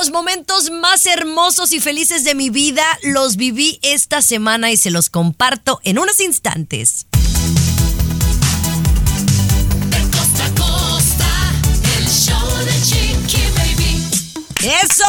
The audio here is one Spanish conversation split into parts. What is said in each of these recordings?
Los momentos más hermosos y felices de mi vida los viví esta semana y se los comparto en unos instantes. costa a costa, el show de Chiqui Baby. ¡Eso!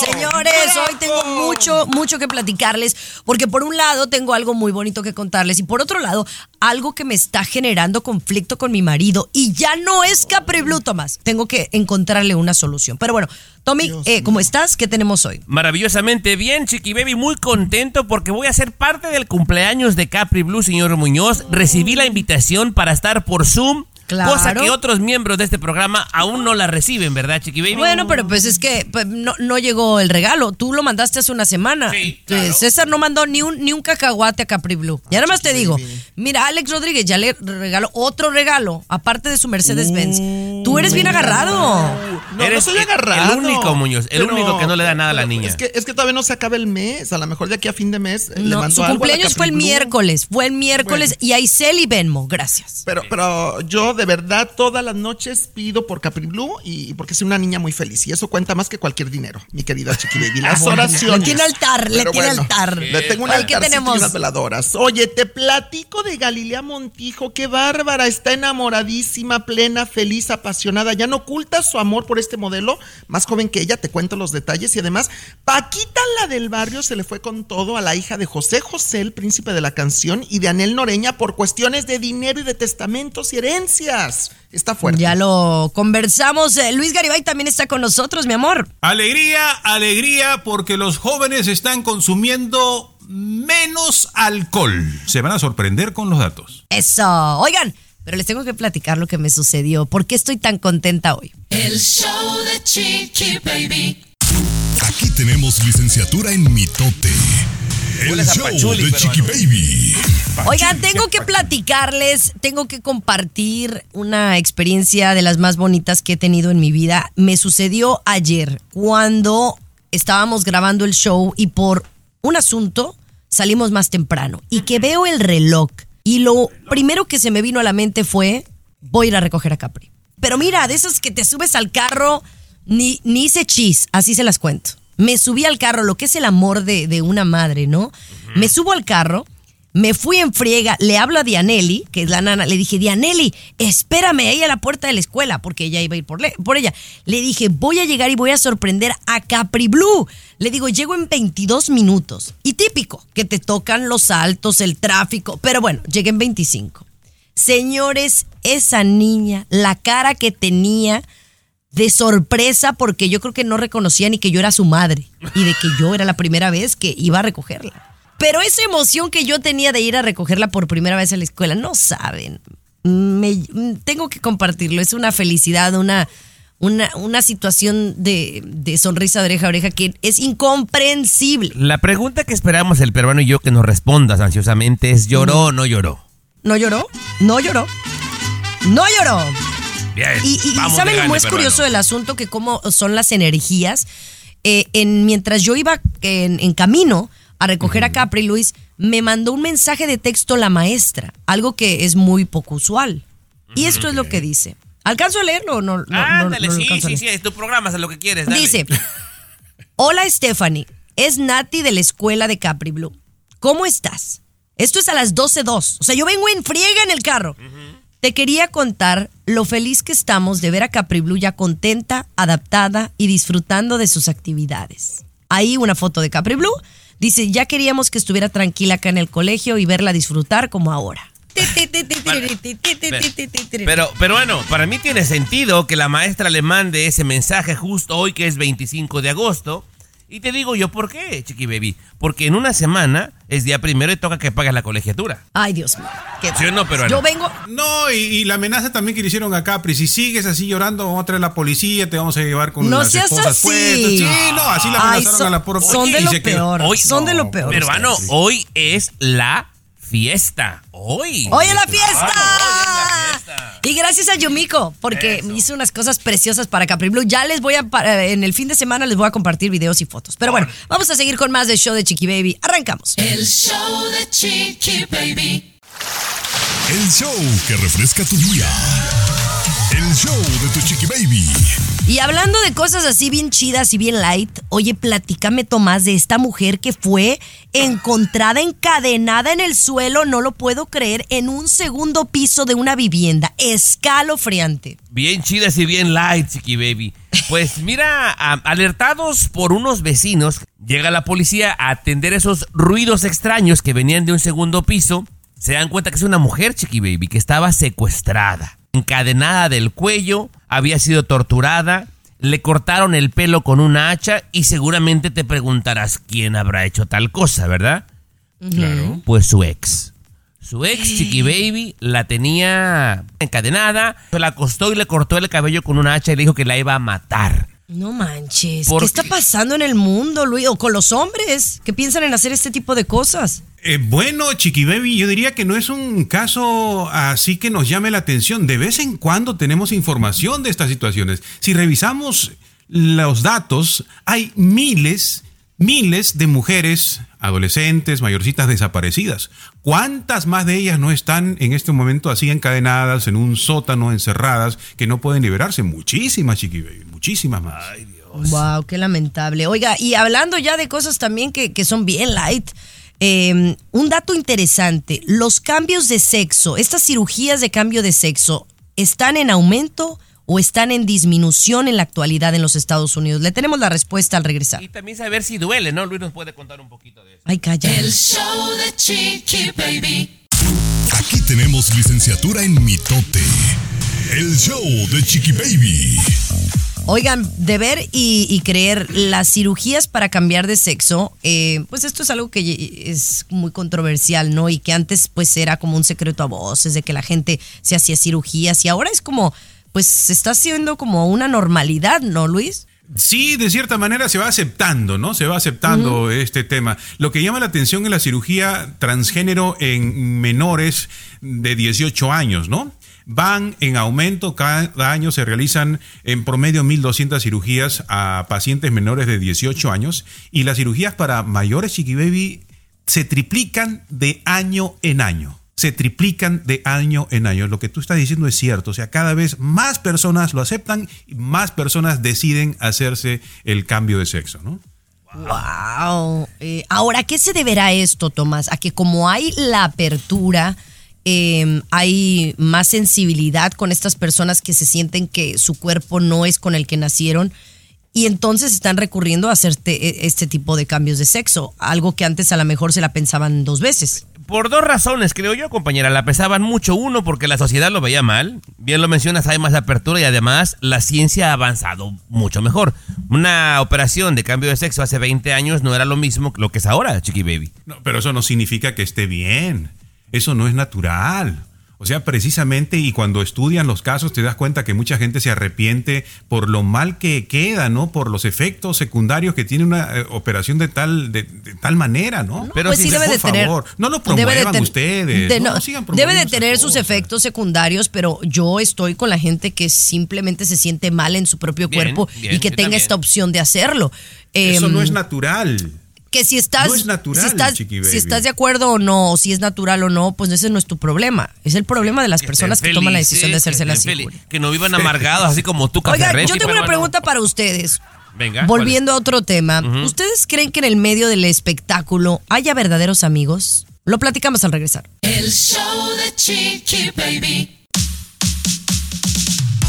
Señores, hoy tengo mucho, mucho que platicarles, porque por un lado tengo algo muy bonito que contarles y por otro lado, algo que me está generando conflicto con mi marido y ya no es Capri Blue, Tomás. Tengo que encontrarle una solución. Pero bueno, Tommy, eh, ¿cómo estás? ¿Qué tenemos hoy? Maravillosamente bien, Chiqui Baby, muy contento porque voy a ser parte del cumpleaños de Capri Blue, señor Muñoz. Recibí la invitación para estar por Zoom. Claro. Cosa que otros miembros de este programa aún no la reciben, ¿verdad, Chiqui Baby? Bueno, pero pues es que pues, no, no llegó el regalo. Tú lo mandaste hace una semana. Sí, Eh, claro. César no mandó ni un, ni un cacahuate a Capri Blue. Y además te digo, mira, Alex Rodríguez ya le regaló otro regalo, aparte de su Mercedes-Benz. Tú eres bien agarrado. No, Eres no soy el- agarrado. el único, Muñoz, el Pero- único que no le da nada a la niña. Es que, es que todavía no se acaba el mes. A lo mejor de aquí a fin de mes eh, le No, mando su algo a la cumpleaños fue el miércoles. Fue el miércoles y Aisel y Venmo. Gracias. Pero, pero yo de verdad todas las noches pido por Capri Blue y, y porque soy una niña muy feliz. Y eso cuenta más que cualquier dinero, mi querida Chiqui Baby. Las Ah, oraciones. le tiene altar, le Pero tiene altar. Le tengo un Oye, ¿qué altarcito tenemos? unas veladoras. Oye, te platico de Galilea Montijo. Qué bárbara. Está enamoradísima, plena, feliz, apasionada. Ya no oculta su amor por este modelo. Más joven que ella, te cuento los detalles. Y además, Paquita, la del barrio, se le fue con todo a la hija de José José, el príncipe de la canción, y de Anel Noreña por cuestiones de dinero y de testamentos y herencias. Está fuerte. Ya lo conversamos. Eh, Luis Garibay también está con nosotros, mi amor. Alegría, alegría, porque los jóvenes están consumiendo menos alcohol. Se van a sorprender con los datos. Eso. Oigan, pero les tengo que platicar lo que me sucedió. ¿Por qué estoy tan contenta hoy? El show de Chiqui Baby. Aquí tenemos licenciatura en mitote. El show pachuli, de Chiqui. Baby. Oigan, tengo que platicarles, tengo que compartir una experiencia de las más bonitas que he tenido en mi vida. Me sucedió ayer cuando estábamos grabando el show y por un asunto salimos más temprano y que veo el reloj y lo primero que se me vino a la mente fue voy a ir a recoger a Capri. Pero mira, de esos que te subes al carro, ni, ni hice chis, así se las cuento. Me subí al carro, lo que es el amor de, de una madre, ¿no? Me subo al carro, me fui en friega, le hablo a Dianelli, que es la nana, le dije, Dianelli, espérame ahí a la puerta de la escuela, porque ella iba a ir por, por ella. Le dije, voy a llegar y voy a sorprender a Capri Blue. Le digo, llego en 22 minutos. Y típico, que te tocan los saltos, el tráfico, pero bueno, llegué en 25. Señores, esa niña, la cara que tenía de sorpresa porque yo creo que no reconocía ni que yo era su madre y de que yo era la primera vez que iba a recogerla. Pero esa emoción que yo tenía de ir a recogerla por primera vez a la escuela, no saben. Me, tengo que compartirlo. Es una felicidad, una, una, una situación de, de sonrisa de oreja a oreja que es incomprensible. La pregunta que esperamos el peruano y yo que nos respondas ansiosamente es ¿lloró o no lloró? ¿No lloró? No lloró. No lloró. Bien, Y, saben cómo es peruano. curioso del asunto que cómo son las energías. Eh, en, mientras yo iba en, en camino a recoger a Capri, Luis, me mandó un mensaje de texto la maestra, algo que es muy poco usual. Y esto es lo que dice. ¿Alcanzo a leerlo o no? no, no- Ándale, no lo sí, sí, sí, es tu programa, haz lo que quieres. dale. Dice, hola Stephanie, es Nati de la escuela de Capri Blue. ¿Cómo estás? Esto es a las 12.02. O sea, yo vengo en friega en el carro. Te quería contar lo feliz que estamos de ver a Capri Blue ya contenta, adaptada y disfrutando de sus actividades. Ahí una foto de Capri Blue. Dice, ya queríamos que estuviera tranquila acá en el colegio y verla disfrutar como ahora. Pero, pero bueno, para mí tiene sentido que la maestra le mande ese mensaje justo hoy que es 25 de agosto Y te digo yo, ¿por qué, Chiqui Baby? Porque en una semana es día primero y toca que pagues la colegiatura. Ay, Dios mío. qué ¿Sí o no, peruano? Yo vengo. No, y, y la amenaza también que le hicieron a Capri. Si sigues así llorando, vamos a traer la policía, te vamos a llevar con No las seas esposas así. puestas. Sí, no, así la Ay, amenazaron son- a la pobre. son de lo peor. Hoy- Son de lo peor. Peruano, ustedes. hoy es la fiesta. Hoy. ¡Hoy es la fiesta! hoy es Y gracias a Yumiko, porque Eso. hizo unas cosas preciosas para Capri Blue. Ya les voy a, pa- en el fin de semana les voy a compartir videos y fotos. Pero bueno, vamos a seguir con más del show de Chiqui Baby. Arrancamos. El show de Chiqui Baby. El show que refresca tu día. El show de tu chiqui baby. Y hablando de cosas así bien chidas y bien light, oye, platícame Tomás de esta mujer que fue encontrada encadenada en el suelo, no lo puedo creer, en un segundo piso de una vivienda. Escalofriante. Bien chidas y bien light, Chiqui Baby. Pues mira, alertados por unos vecinos, llega la policía a atender esos ruidos extraños que venían de un segundo piso. Se dan cuenta que es una mujer, Chiqui Baby, que estaba secuestrada, encadenada del cuello, había sido torturada, le cortaron el pelo con una hacha y seguramente te preguntarás quién habrá hecho tal cosa, ¿verdad? Claro. Pues su ex. Su ex, Chiqui Baby, la tenía encadenada, se la acostó y le cortó el cabello con una hacha y le dijo que la iba a matar. No manches. ¿Por ¿Qué está pasando en el mundo, Luis? O con los hombres que piensan en hacer este tipo de cosas. Eh, bueno, Chiqui Baby, yo diría que no es un caso así que nos llame la atención. De vez en cuando tenemos información de estas situaciones. Si revisamos los datos, hay miles, miles de mujeres, adolescentes, mayorcitas desaparecidas. ¿Cuántas más de ellas no están en este momento así encadenadas en un sótano, encerradas, que no pueden liberarse? Muchísimas, Chiqui Baby, muchísimas más. Wow, qué lamentable. Oiga, y hablando ya de cosas también que, que son bien light, eh, un dato interesante, los cambios de sexo, estas cirugías de cambio de sexo, ¿están en aumento o están en disminución en la actualidad en los Estados Unidos? Le tenemos la respuesta al regresar. Y también saber si duele, ¿no? Luis nos puede contar un poquito de eso. Ay, calla. El show de Chiqui Baby. Aquí tenemos licenciatura en mitote. El show de chiqui baby. Oigan, de ver y, y creer las cirugías para cambiar de sexo, eh, pues esto es algo que es muy controversial, ¿no? Y que antes pues era como un secreto a voces de que la gente se hacía cirugías y ahora es como, pues se está haciendo como una normalidad, ¿no, Luis? Sí, de cierta manera se va aceptando, ¿no? Se va aceptando este tema. Lo que llama la atención es la cirugía transgénero en menores de 18 años, ¿no? Van en aumento, cada año se realizan en promedio 1.200 cirugías a pacientes menores de 18 años y las cirugías para mayores chiqui baby se triplican de año en año. Se triplican de año en año. Lo que tú estás diciendo es cierto. O sea, cada vez más personas lo aceptan y más personas deciden hacerse el cambio de sexo, ¿no? Wow. Eh, ahora, ¿a qué se deberá esto, Tomás? A que como hay la apertura, eh, hay más sensibilidad con estas personas que se sienten que su cuerpo no es con el que nacieron y entonces están recurriendo a hacer te- este tipo de cambios de sexo, algo que antes a lo mejor se la pensaban dos veces. Por dos razones, creo yo, compañera. La pesaban mucho. Uno, porque la sociedad lo veía mal. Bien lo mencionas, hay más apertura y además la ciencia ha avanzado mucho mejor. Una operación de cambio de sexo hace 20 años no era lo mismo que lo que es ahora, Chiqui Baby. No, pero eso no significa que esté bien. Eso no es natural. O sea, precisamente, y cuando estudian los casos te das cuenta que mucha gente se arrepiente por lo mal que queda, ¿no? Por los efectos secundarios que tiene una eh, operación de tal, de, de tal manera, ¿no? Pero pues sí, sí debe por de tener. favor, no lo debe de promuevan ten- ustedes, de- no, no, sigan debe de tener sus efectos secundarios, pero yo estoy con la gente que simplemente se siente mal en su propio Bien, cuerpo bien, y que tenga también. esta opción de hacerlo. Eso Em, no es natural. Que si estás, No es natural, si estás, si estás de acuerdo o no, o si es natural o no, pues ese no es tu problema. Es el problema de las personas que toman la decisión de hacerse que la. Que no vivan amargados, así como tú, Oiga, yo tengo una pregunta para ustedes. Venga. Volviendo a otro tema, ¿ustedes creen que en el medio del espectáculo haya verdaderos amigos? Lo platicamos al regresar. El show de Chiqui Baby.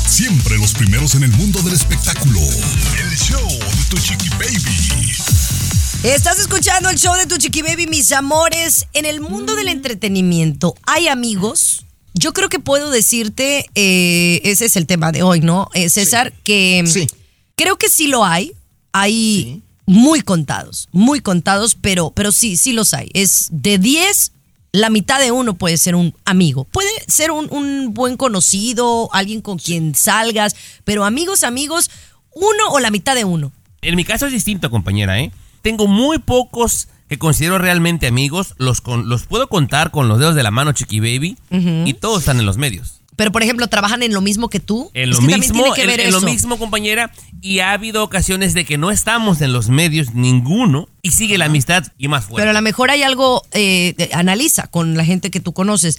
Siempre los primeros en el mundo del espectáculo. El show de tu chiqui baby. Estás escuchando el show de tu chiqui baby, mis amores. En el mundo del entretenimiento, ¿hay amigos? Yo creo que puedo decirte, eh, ese es el tema de hoy, ¿no? Eh, César, que Sí. creo que sí lo hay. Hay muy contados, muy contados, pero, pero sí, sí los hay. Es de 10, la mitad de uno puede ser un amigo. Puede ser un, un buen conocido, alguien con quien salgas, pero amigos, amigos, uno o la mitad de uno. En mi caso es distinto, compañera, ¿eh? Tengo muy pocos que considero realmente amigos. Los, con, los puedo contar con los dedos de la mano, Chiqui Baby. Y todos están en los medios. Pero, por ejemplo, trabajan en lo mismo que tú. En Es lo que mismo, tiene que en, ver en lo eso. mismo, compañera. Y ha habido ocasiones de que no estamos en los medios ninguno y sigue la amistad y más fuerte. Pero a lo mejor hay algo, eh, analiza con la gente que tú conoces.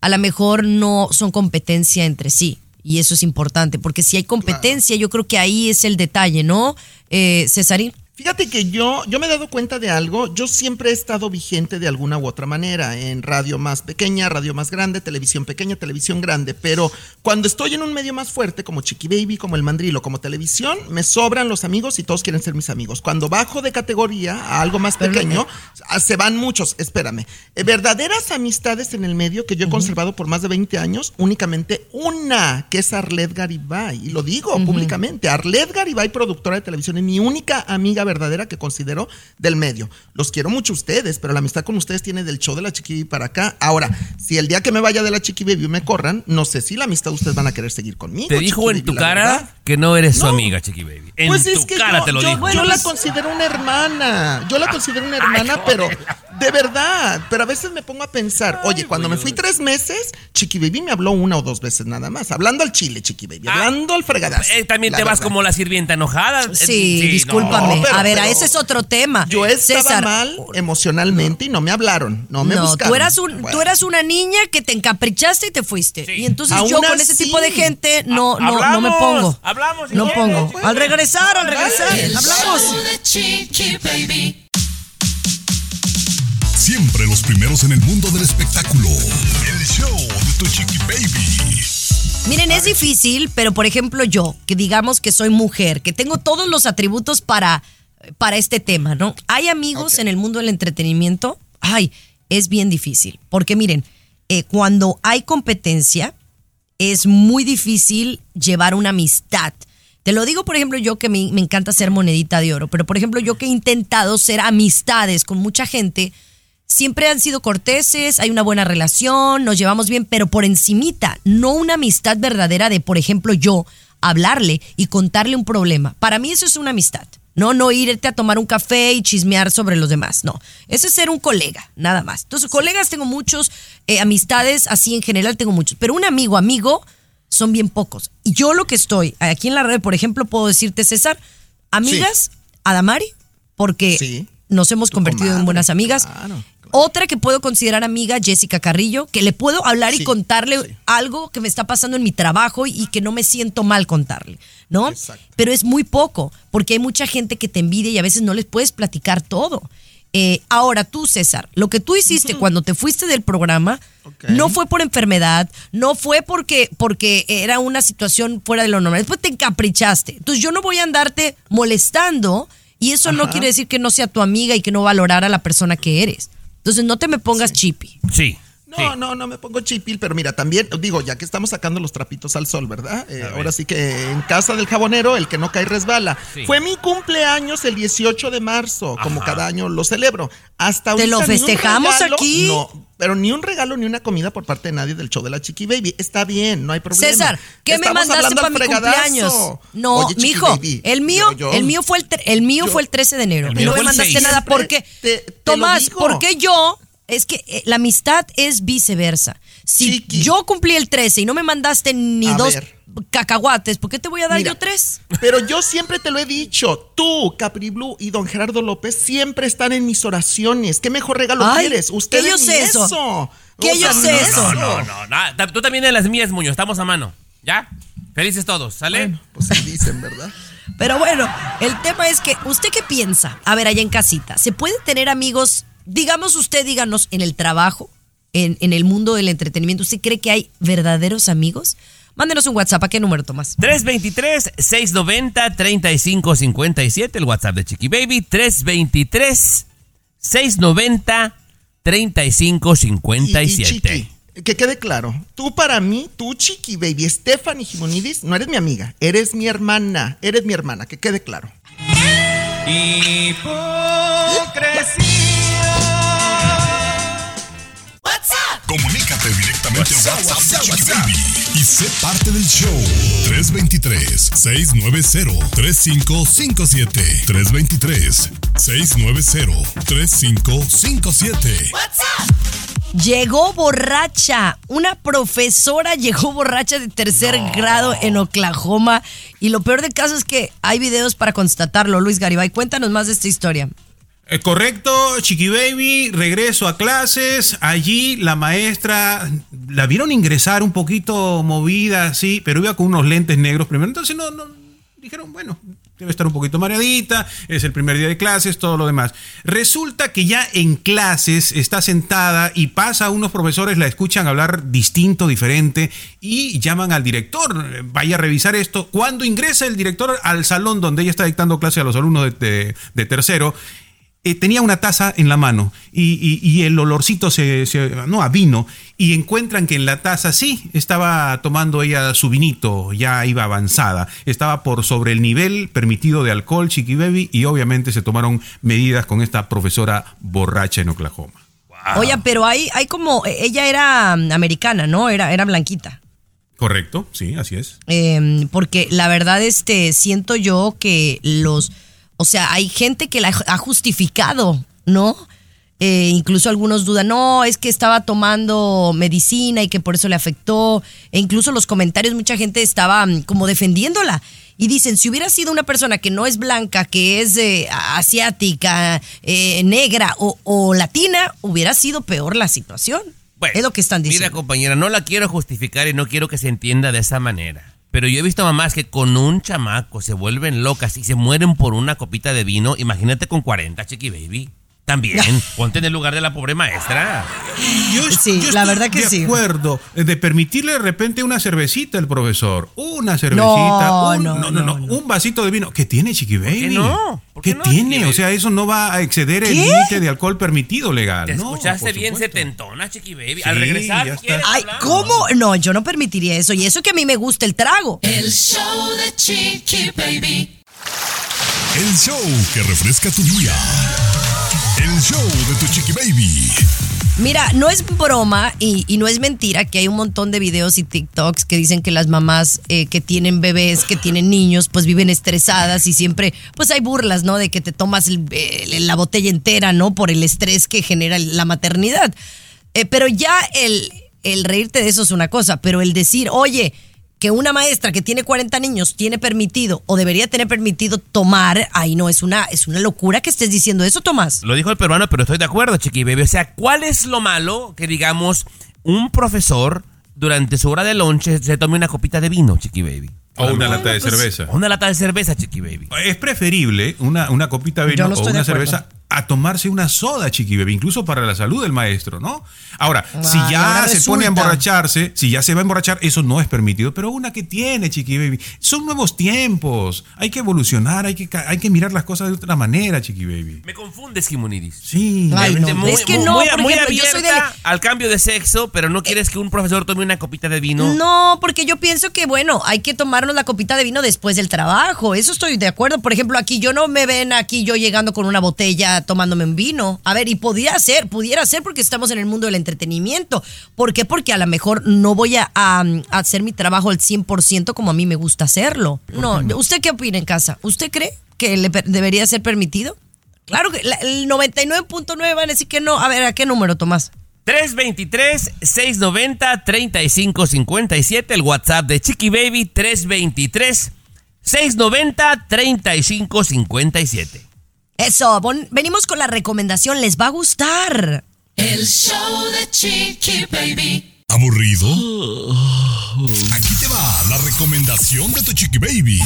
A lo mejor no son competencia entre sí. Y eso es importante, porque si hay competencia, yo creo que ahí es el detalle, ¿no? Eh, Cesarín. Fíjate que yo, yo me he dado cuenta de algo. Yo siempre he estado vigente de alguna u otra manera. En radio más pequeña, radio más grande, televisión pequeña, televisión grande. Pero cuando estoy en un medio más fuerte, como Chiqui Baby, como el Mandrilo, como televisión, me sobran los amigos y todos quieren ser mis amigos. Cuando bajo de categoría a algo más pequeño, ah, se van muchos. Espérame. Eh, verdaderas amistades en el medio que yo he conservado por más de 20 años, únicamente una, que es Arlet Garibay. Y lo digo públicamente. Arlet Garibay, productora de televisión, es mi única amiga verdadera que considero del medio. Los quiero mucho a ustedes, pero la amistad con ustedes tiene del show de la Chiqui Baby para acá. Ahora, si el día que me vaya de la Chiqui Baby me corran, no sé si la amistad ustedes van a querer seguir conmigo. Te dijo Chiqui en Baby, tu cara verdad. que no eres su amiga, Chiqui Baby. En Pues tu es que cara yo, te lo yo- dijo. yo la considero una hermana. Yo la considero una hermana, pero de verdad. Pero a veces me pongo a pensar, oye, cuando me fui tres meses, Chiqui Baby me habló una o dos veces nada más. Hablando al chile, Chiqui Baby. Hablando al fregadazo. Eh, también te vas verdad. como la sirvienta enojada. Eh, Sí, no. discúlpame. No, pero- a ver, a pero- ese es otro tema. Yo estaba César, mal emocionalmente y no me hablaron. No me no, buscaron. tú eras, un, Bueno. tú eras una niña que te encaprichaste y te fuiste. Y entonces Aún yo con ese tipo de gente no, no, no me hablamos, pongo. hablamos, No si pongo. quieres. Al regresar, al regresar, El hablamos. show de Chiqui Baby. Siempre los primeros en el mundo del espectáculo. El show de tu chiqui baby. Miren, es difícil, pero por ejemplo yo, que digamos que soy mujer, que tengo todos los atributos para, para este tema, ¿no? Hay amigos en el mundo del entretenimiento, ay, es bien difícil, porque miren, eh, cuando hay competencia, es muy difícil llevar una amistad. Te lo digo, por ejemplo, yo que me, me encanta ser monedita de oro, pero por ejemplo, yo que he intentado ser amistades con mucha gente, siempre han sido corteses, hay una buena relación, nos llevamos bien, pero por encimita, no una amistad verdadera de, por ejemplo, yo hablarle y contarle un problema. Para mí eso es una amistad. No, no irte a tomar un café y chismear sobre los demás. No, eso es ser un colega, nada más. Entonces, colegas tengo muchos, eh, amistades así en general tengo muchos, pero un amigo, amigo, son bien pocos. Y yo lo que estoy, aquí en la red, por ejemplo, puedo decirte, César, amigas, Adamari, porque Sí. nos hemos convertido en buenas amigas. claro, Otra que puedo considerar amiga, Jessica Carrillo, que le puedo hablar y Sí, contarle sí. algo que me está pasando en mi trabajo y, y que no me siento mal contarle, ¿no? Exacto. Pero es muy poco, porque hay mucha gente que te envidia y a veces no les puedes platicar todo. Eh, ahora tú, César, lo que tú hiciste cuando te fuiste del programa no fue por enfermedad, no fue porque, porque era una situación fuera de lo normal. Después te encaprichaste. Entonces yo no voy a andarte molestando y eso no quiere decir que no sea tu amiga y que no valorara a la persona que eres. Entonces no te me pongas chippy. Sí. No, sí. no, no me pongo chipil, pero mira, también, digo, ya que estamos sacando los trapitos al sol, ¿verdad? Eh, ahora sí que en casa del jabonero, el que no cae resbala. Sí. Fue mi cumpleaños el 18 de marzo, como cada año lo celebro. Hasta Te lo festejamos regalo- aquí. No, pero ni un regalo ni una comida por parte de nadie del show de la Chiqui Baby. Está bien, no hay problema. César, ¿qué me mandaste para mi fregadazo. cumpleaños? No, Oye, Chiqui mijo, Baby, el mío, yo- yo- el mío fue el, el mío yo- fue el 13 de enero. No me mandaste 6. nada porque Te- te lo Tomás, digo. porque yo es que eh, la amistad es viceversa. Si Chiqui. yo cumplí el 13 y no me mandaste ni A dos ver. cacahuates, ¿por qué te voy a dar Mira, yo tres? Pero yo siempre te lo he dicho, tú, Capri Blue y don Gerardo López siempre están en mis oraciones. ¿Qué mejor regalo Ay, quieres? Ustedes ¿qué yo sé eso? eso. ¿Qué O yo sé ni eso? No, no, no. nada. Tú también en las mías, Muñoz. Estamos a mano. ¿Ya? Felices todos. ¿Sale? Bueno, pues sí dicen, ¿verdad? Pero bueno, el tema es que, ¿usted qué piensa? A ver, allá en casita, ¿se puede tener amigos, digamos usted, díganos, en el trabajo, en, en el mundo del entretenimiento? ¿Usted cree que hay verdaderos amigos? Mándenos un WhatsApp, ¿a qué número, Tomás? 323-690-3557, el WhatsApp de Chiqui Baby. 323-690-3557. Y, y Chiqui, que quede claro, tú para mí, tú Chiqui Baby, Stephanie Jimonidis, no eres mi amiga, eres mi hermana, eres mi hermana, que quede claro. Comunícate directamente a WhatsApp de Chiqui Baby y sé parte del show. 323-690-3557. 323-690-3557. Llegó borracha. Una profesora llegó borracha de tercer grado en Oklahoma. Y lo peor del caso es que hay videos para constatarlo. Luis Garibay, cuéntanos más de esta historia. Eh, correcto, Chiqui Baby, regreso a clases. Allí la maestra la vieron ingresar un poquito movida, sí, pero iba con unos lentes negros primero. Entonces no, no dijeron, bueno, debe estar un poquito mareadita, es el primer día de clases, todo lo demás. Resulta que ya en clases está sentada y pasa unos profesores, la escuchan hablar distinto, diferente, y llaman al director, vaya a revisar esto. Cuando ingresa el director al salón donde ella está dictando clase a los alumnos de- de tercero, eh, tenía una taza en la mano y, y- y el olorcito se, se- no a vino y encuentran que en la taza sí estaba tomando ella su vinito ya iba avanzada estaba por sobre el nivel permitido de alcohol Chiqui Baby y obviamente se tomaron medidas con esta profesora borracha en Oklahoma Oye, pero hay, hay como. Ella era mm, americana, ¿no? Era, era blanquita. correcto sí así es Eh, porque la verdad, este, siento yo que los, o sea, hay gente que la ha justificado, ¿no? Eh, incluso algunos dudan, no, es que estaba tomando medicina y que por eso le afectó. E incluso los comentarios, mucha gente estaba mm, como defendiéndola. Y dicen, si hubiera sido una persona que no es blanca, que es eh, asiática, eh, negra o, o latina, hubiera sido peor la situación. es lo que están diciendo. Mira, compañera, no la quiero justificar y no quiero que se entienda de esa manera. Pero yo he visto mamás que con un chamaco se vuelven locas y se mueren por una copita de vino. Imagínate con 40, chiqui baby. También, ponte en el lugar de la pobre maestra. Yo, Sí, yo la estoy verdad que de sí. acuerdo de permitirle de repente una cervecita al profesor. Una cervecita. No, un, no, no, no, no, Un vasito de vino. ¿Qué tiene, Chiqui Baby? no? ¿Por ¿Qué, qué no, Chiqui tiene? O sea, eso no va a exceder el límite de alcohol permitido legal. Te No, escuchaste bien supuesto. setentona, chiqui baby. Sí, Al regresar, Ay. ¿cómo? No, yo no permitiría eso. Y eso que a mí me gusta el trago. El show de Chiqui Baby. El show que refresca tu día. El show de tu Chiqui Baby. Mira, no es broma y, no es mentira que hay un montón de videos y TikToks que dicen que las mamás eh, que tienen bebés, que tienen niños, pues viven estresadas y siempre, pues hay burlas, ¿no? De que te tomas el- la botella entera, ¿no? Por el estrés que genera la maternidad. Eh, pero ya el reírte de eso es una cosa, pero el decir, oye, que una maestra que tiene 40 niños tiene permitido o debería tener permitido tomar, ahí no, es una, es una locura que estés diciendo eso, Tomás. Lo dijo el peruano, pero estoy de acuerdo, chiqui baby. O sea, ¿cuál es lo malo que, digamos, un profesor durante su hora de lonche se tome una copita de vino, chiqui baby? O una lata de pues, cerveza. O Una lata de cerveza, chiqui baby. Es preferible una, una copita de vino no o una acuerdo. cerveza a tomarse una soda, chiqui baby, incluso para la salud del maestro, ¿no? Ahora, si ya ahora se resulta. pone a emborracharse, si ya se va a emborrachar, eso no es permitido, pero una que tiene, chiqui baby, son nuevos tiempos, hay que evolucionar, hay que, hay que mirar las cosas de otra manera, chiqui baby. Me confundes, Jimonidis. Sí. Ay, no. Muy, es que no, muy, por muy ejemplo, yo soy de- abierta al cambio de sexo, pero no quieres que un profesor tome una copita de vino. No, porque yo pienso que, bueno, hay que tomarnos la copita de vino después del trabajo. Eso estoy de acuerdo. Por ejemplo, aquí yo no me ven aquí yo llegando con una botella tomándome un vino. A ver, y podría ser, pudiera ser porque estamos en el mundo del entretenimiento. ¿Por qué? Porque a lo mejor no voy a, a- a hacer mi trabajo al 100% como a mí me gusta hacerlo. No, ¿usted qué opina en casa? ¿Usted cree que le debería ser permitido? Claro que la- el 99.9 van a decir que no. A ver, ¿a qué número, Tomás? 323-690-3557, el WhatsApp de Chiqui Baby, 323-690-3557. Eso, bon- venimos con la recomendación, les va a gustar. El show de Chiqui Baby. ¿Aburrido? Aquí te va la recomendación de tu Chiqui Baby.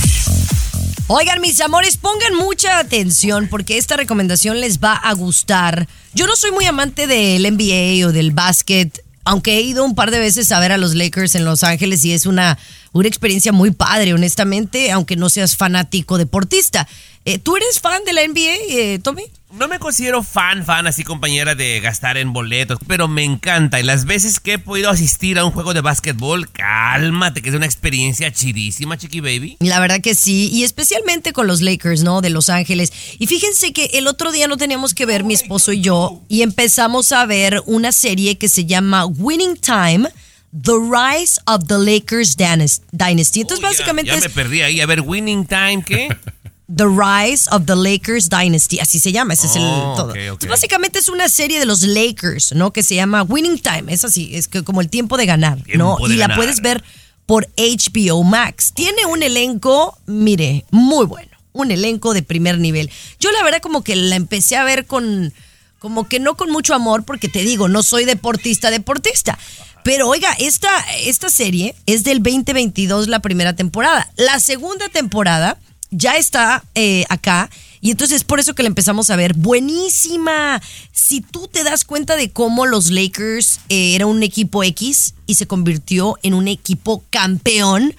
Oigan, mis amores, pongan mucha atención porque esta recomendación les va a gustar. Yo no soy muy amante del NBA o del básquet, aunque he ido un par de veces a ver a los Lakers en Los Ángeles y es una, una experiencia muy padre, honestamente, aunque no seas fanático deportista. Eh, ¿Tú eres fan de la NBA, eh, Tommy? No me considero fan, fan así compañera de gastar en boletos, pero me encanta. Y las veces que he podido asistir a un juego de básquetbol, cálmate, que es una experiencia chidísima, Chiqui Baby. La verdad que sí, y especialmente con los Lakers, ¿no? De Los Ángeles. Y fíjense que el otro día no teníamos que ver mi esposo y yo, y empezamos a ver una serie que se llama Winning Time. The Rise of the Lakers Dynas- Dynasty. Entonces, ya- básicamente ya, es me perdí ahí. A ver, Winning Time, ¿qué? The Rise of the Lakers Dynasty, así se llama, ese es el Oh, todo. ok, ok. Entonces, básicamente es una serie de los Lakers, ¿no? Que se llama Winning Time, es así, es que como el tiempo de ganar, ¿no? De y la puedes ver por HBO Max. Tiene un elenco, mire, muy bueno, un elenco de primer nivel. Yo la verdad como que la empecé a ver con como que no con mucho amor porque te digo, no soy deportista deportista. Pero oiga, esta, esta serie es del 2022 la primera temporada. La segunda temporada ya está eh, acá y entonces es por eso que la empezamos a ver. Buenísima. Si tú te das cuenta de cómo los Lakers eh, era un equipo X y se convirtió en un equipo campeón.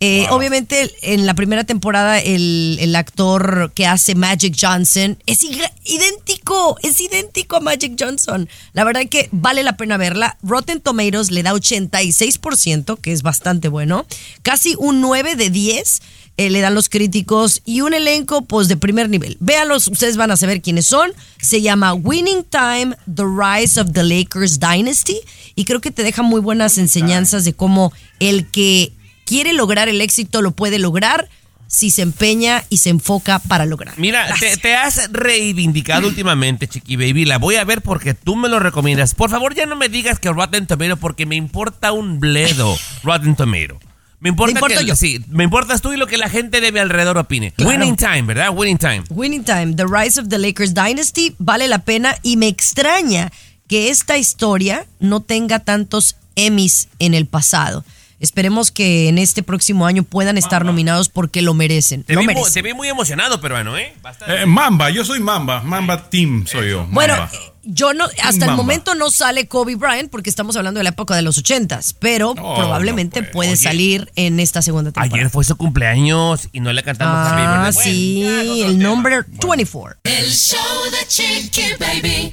Eh, Obviamente en la primera temporada el, el actor que hace Magic Johnson es idéntico, es idéntico a Magic Johnson. La verdad que vale la pena verla. Rotten Tomatoes le da 86%, que es bastante bueno. Casi un 9 de 10 eh, le dan los críticos y un elenco pues de primer nivel. Véanlos, ustedes van a saber quiénes son. Se llama Winning Time, The Rise of the Lakers Dynasty y creo que te deja muy buenas enseñanzas de cómo el que quiere lograr el éxito lo puede lograr si se empeña y se enfoca para lograr. Mira, te, te has reivindicado últimamente, Chiqui Baby. La voy a ver porque tú me lo recomiendas. Por favor, ya no me digas que Rotten Tomato porque me importa un bledo Rotten Tomato. Me importa que, yo. sí, me importas tú y lo que la gente de mi alrededor opine. Claro. Winning Time, ¿verdad? Winning Time. Winning Time, The Rise of the Lakers Dynasty, vale la pena y me extraña que esta historia no tenga tantos Emmys en el pasado. Esperemos que en este próximo año puedan estar nominados porque lo merecen. Te lo vi, mu- merecen. te vi muy emocionado, peruano, ¿eh? Bastante. Eh, Mamba, yo soy Mamba. Mamba Team soy yo. Bueno, Mamba. eh, yo no, hasta el momento no sale Kobe Bryant porque estamos hablando de la época de los ochentas, pero No, probablemente no puede. puede Oye, salir en esta segunda temporada. Ayer fue su cumpleaños y no le cantamos Ah, Birthday. Bueno, sí, el tema. number 24. El show de Chiqui Baby.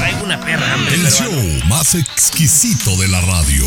Traigo una perra hambre, El show más exquisito de la radio.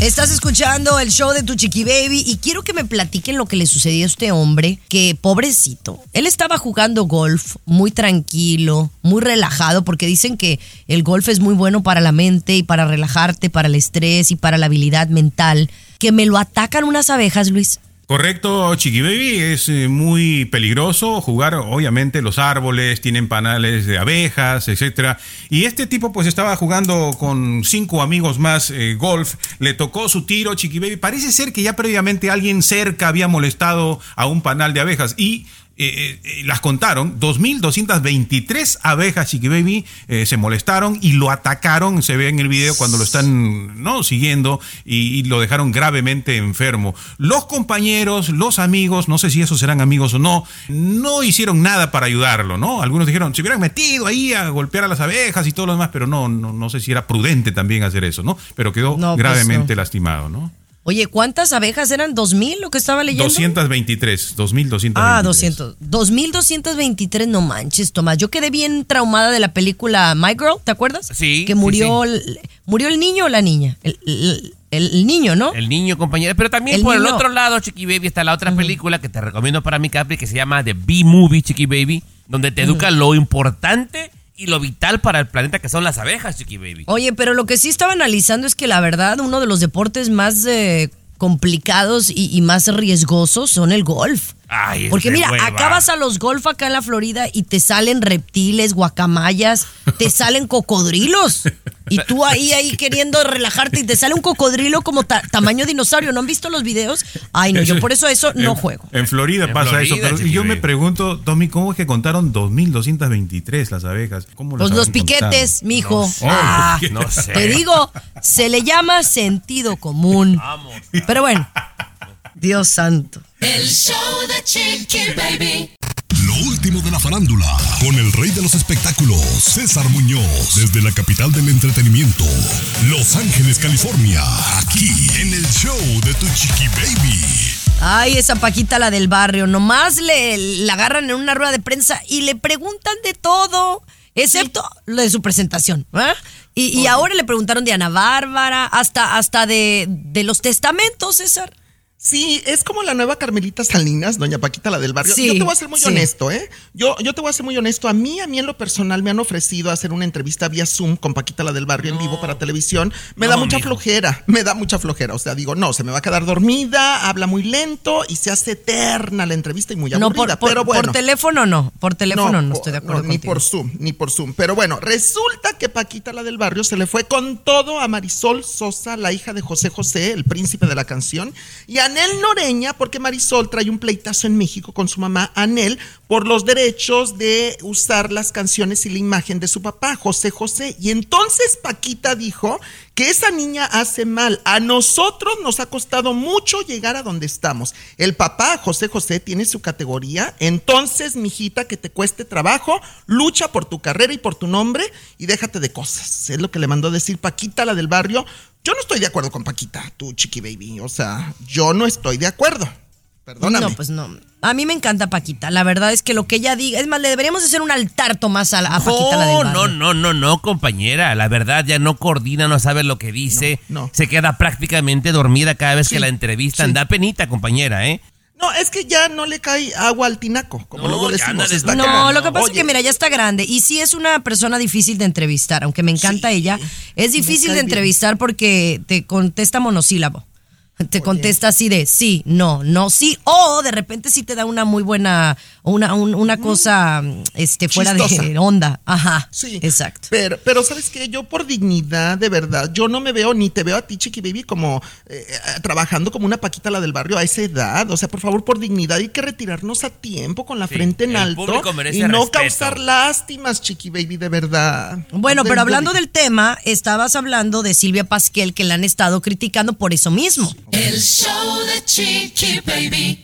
Estás escuchando el show de tu chiqui baby y quiero que me platiquen lo que le sucedió a este hombre, que pobrecito. Él estaba jugando golf muy tranquilo, muy relajado, porque dicen que el golf es muy bueno para la mente y para relajarte, para el estrés y para la habilidad mental. Que me lo atacan unas abejas, Luis. Correcto, Chiqui Baby, es eh, muy peligroso jugar, obviamente los árboles tienen panales de abejas, etcétera. Y este tipo pues estaba jugando con cinco amigos más eh, golf, le tocó su tiro, Chiqui Baby. Parece ser que ya previamente alguien cerca había molestado a un panal de abejas y eh, eh, las contaron, 2.223 abejas Chiqui Baby eh, se molestaron y lo atacaron, se ve en el video cuando lo están no siguiendo y, y lo dejaron gravemente enfermo. Los compañeros, los amigos, no sé si esos serán amigos o no, no hicieron nada para ayudarlo, ¿no? Algunos dijeron, se hubieran metido ahí a golpear a las abejas y todo lo demás, pero no, no, no sé si era prudente también hacer eso, ¿no? Pero quedó No, pues gravemente no. lastimado, ¿no? Oye, ¿cuántas abejas eran? ¿2000 lo que estaba leyendo? 223, 2.223. Ah, 200. 2223, no manches, Tomás. Yo quedé bien traumada de la película My Girl, ¿te acuerdas? Sí, Que murió, sí. murió el niño o la niña. El, el- niño, ¿no? El niño, compañero. Pero también El por el otro lado, Chiqui Baby, está la otra película que te recomiendo para mi Capri que se llama The B-Movie, Chiqui Baby, donde te educa lo importante y lo vital para el planeta que son las abejas, Chiqui Baby. Oye, pero lo que sí estaba analizando es que la verdad, uno de los deportes más eh, complicados y, y más riesgosos son el golf. Ay, Porque mira, hueva. acabas a los golf acá en la Florida y te salen reptiles, guacamayas, te salen cocodrilos. Y tú ahí, ahí queriendo relajarte y te sale un cocodrilo como ta- tamaño dinosaurio. ¿No han visto los videos? Ay, no, yo por eso eso no En- juego. En Florida En pasa Florida, eso. Pero yo me pregunto, Tommy, ¿cómo es que contaron 2.223 las abejas? ¿Cómo las Pues los piquetes, contado? mijo. No sé. Ah, No sé. Te digo, se le llama sentido común. Vamos. Pero bueno, Dios santo. El show de Chiqui Baby. Lo último de la farándula, con el rey de los espectáculos, César Muñoz, desde la capital del entretenimiento, Los Ángeles, California, aquí en el show de Tu Chiqui Baby. Ay, esa Paquita, la del barrio. Nomás le la agarran en una rueda de prensa y le preguntan de todo, excepto lo de su presentación. Y, y ahora le preguntaron de Ana Bárbara, hasta, hasta de, de los testamentos, César. Sí, es como la nueva Carmelita Salinas, doña Paquita, la del barrio. Sí, yo te voy a ser muy sí. honesto, ¿eh? Yo, yo te voy a ser muy honesto. A mí, a mí en lo personal, me han ofrecido hacer una entrevista vía Zoom con Paquita, la del barrio, en vivo para televisión. Me da No, mucha flojera, me da mucha flojera. O sea, digo, no, se me va a quedar dormida, habla muy lento y se hace eterna la entrevista y muy No, aburrida. por, por- pero bueno. por teléfono no. Por teléfono no, estoy de acuerdo no, ni contigo. por Zoom, ni por Zoom. Pero bueno, resulta que Paquita, la del barrio, se le fue con todo a Marisol Sosa, la hija de José José, el príncipe de la canción, y a Anel Noreña, porque Marisol trae un pleitazo en México con su mamá Anel por los derechos de usar las canciones y la imagen de su papá, José José. Y entonces Paquita dijo que esa niña hace mal. A nosotros nos ha costado mucho llegar a donde estamos. El papá, José José, tiene su categoría. Entonces, mijita, que te cueste trabajo, lucha por tu carrera y por tu nombre y déjate de cosas. Es lo que le mandó decir Paquita, la del barrio. Yo no estoy de acuerdo con Paquita, tu chiqui baby. O sea, yo no estoy de acuerdo. Perdóname. No, pues no. A mí me encanta Paquita. La verdad es que lo que ella diga. Es más, le deberíamos hacer un altar Tomás a, Paquita la del No, barrio. no, no, no, no, compañera. La verdad ya no coordina, no sabe lo que dice. No, no. Se queda prácticamente dormida cada vez Sí, que la entrevistan. sí. Da penita, compañera, ¿eh? No, es que ya no le cae agua al tinaco, como No, luego decimos. Está No, como- lo que pasa es que, mira, ya está grande. Y sí es una persona difícil de entrevistar, aunque me encanta Sí, ella. Es difícil de bien. entrevistar porque te contesta monosílabo. Te contesta así de sí, no, no, sí. O de repente sí te da una muy buena, una, un- una cosa este, fuera de onda. Ajá. Sí. Exacto. Pero, pero sabes que yo por dignidad, de verdad, yo no me veo ni te veo a ti, Chiqui Baby, como eh, trabajando como una paquita la del barrio a esa edad. O sea, por favor, por dignidad hay que retirarnos a tiempo con la Sí, frente en alto y no respeto. causar lástimas, Chiqui Baby, de verdad. Bueno, De- pero de- hablando del tema, estabas hablando de Silvia Pasquel, que la han estado criticando por eso mismo. El show de Chiqui Baby.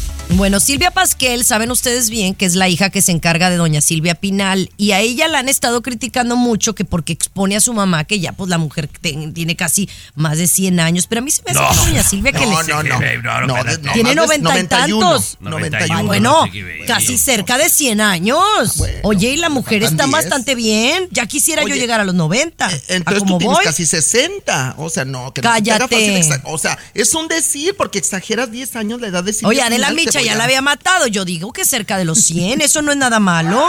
Bueno, Silvia Pasquel, saben ustedes bien que es la hija que se encarga de doña Silvia Pinal y a ella la han estado criticando mucho que porque expone a su mamá, que ya pues la mujer te- tiene casi más de 100 años, pero a mí se me hace No. que doña Silvia que No, le... no, no. No, no, Tiene más de 90 y 91, tantos. 91. Ay, no, bueno, casi cerca de 100 años. Bueno, Oye, y la mujer faltan está 10. bastante bien. Ya quisiera yo llegar a los 90. Eh, ¿A Entonces tú tienes voy? casi 60. O sea, no, que no se te haga Cállate. fácil O sea, es un decir porque exageras 10 años la edad de Silvia Oye, Adela Micha ya la había matado. Yo digo que cerca de los 100. Eso no es nada malo.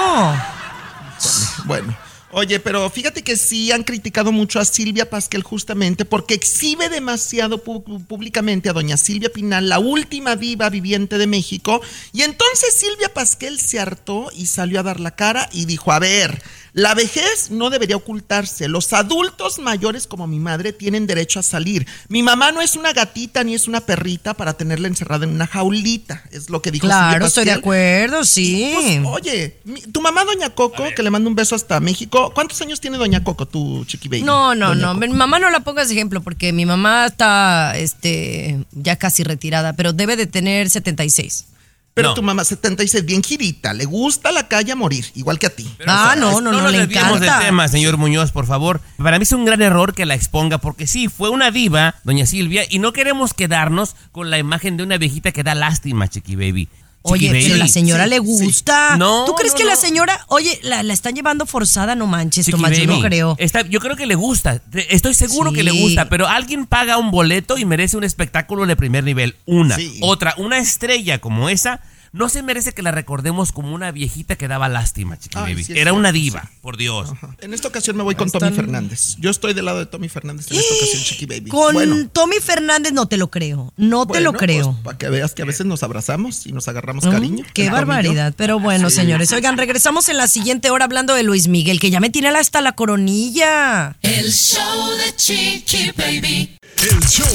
Bueno, oye, pero fíjate que sí han criticado mucho a Silvia Pasquel justamente porque exhibe demasiado públicamente a doña Silvia Pinal, la última diva viviente de México. Y entonces Silvia Pasquel se hartó y salió a dar la cara y dijo, a ver, la vejez no debería ocultarse. Los adultos mayores como mi madre tienen derecho a salir. Mi mamá no es una gatita ni es una perrita para tenerla encerrada en una jaulita. Es lo que dijo Silvia Claro, estoy de acuerdo, sí. Pues, oye, mi- tu mamá, Doña Coco, que le mando un beso hasta México. ¿Cuántos años tiene Doña Coco, tu chiqui baby? No, no, Doña no. Coco. Mi mamá no la pongas de ejemplo porque mi mamá está este, ya casi retirada, pero debe de tener 76. Pero No. tu mamá, 76, bien girita. Le gusta la calle a morir, igual que a ti. ah, no, no, no, nos le desviemos encanta. del tema, señor Muñoz, por favor. Para mí es un gran error que la exponga, porque sí, fue una diva, doña Silvia, y no queremos quedarnos con la imagen de una viejita que da lástima, Chiqui Baby. Chiqui Oye, pero Baby. la señora Sí, le sí. gusta. No, ¿Tú crees no, que la señora, oye, la, la están llevando forzada? No manches, Chiqui Tomás, yo no creo. Está- yo creo que le gusta. Estoy seguro Sí. que le gusta, pero alguien paga un boleto y merece un espectáculo de primer nivel. Una. Sí. Otra, una estrella como esa. No se merece que la recordemos como una viejita que daba lástima, Chiqui Ay, Baby. sí Era cierto, una diva, por Dios. En esta ocasión me voy con Tommy Fernández. Yo estoy del lado de Tommy Fernández en esta ocasión, chiqui baby. Con Bueno, Tommy Fernández no te lo creo. No te lo creo. pues, para que veas que a veces nos abrazamos y nos agarramos Mm, cariño. Qué barbaridad. Pero bueno, señores, oigan, regresamos en la siguiente hora hablando de Luis Miguel, que ya me tiene hasta la coronilla. El show de Chiqui Baby. El show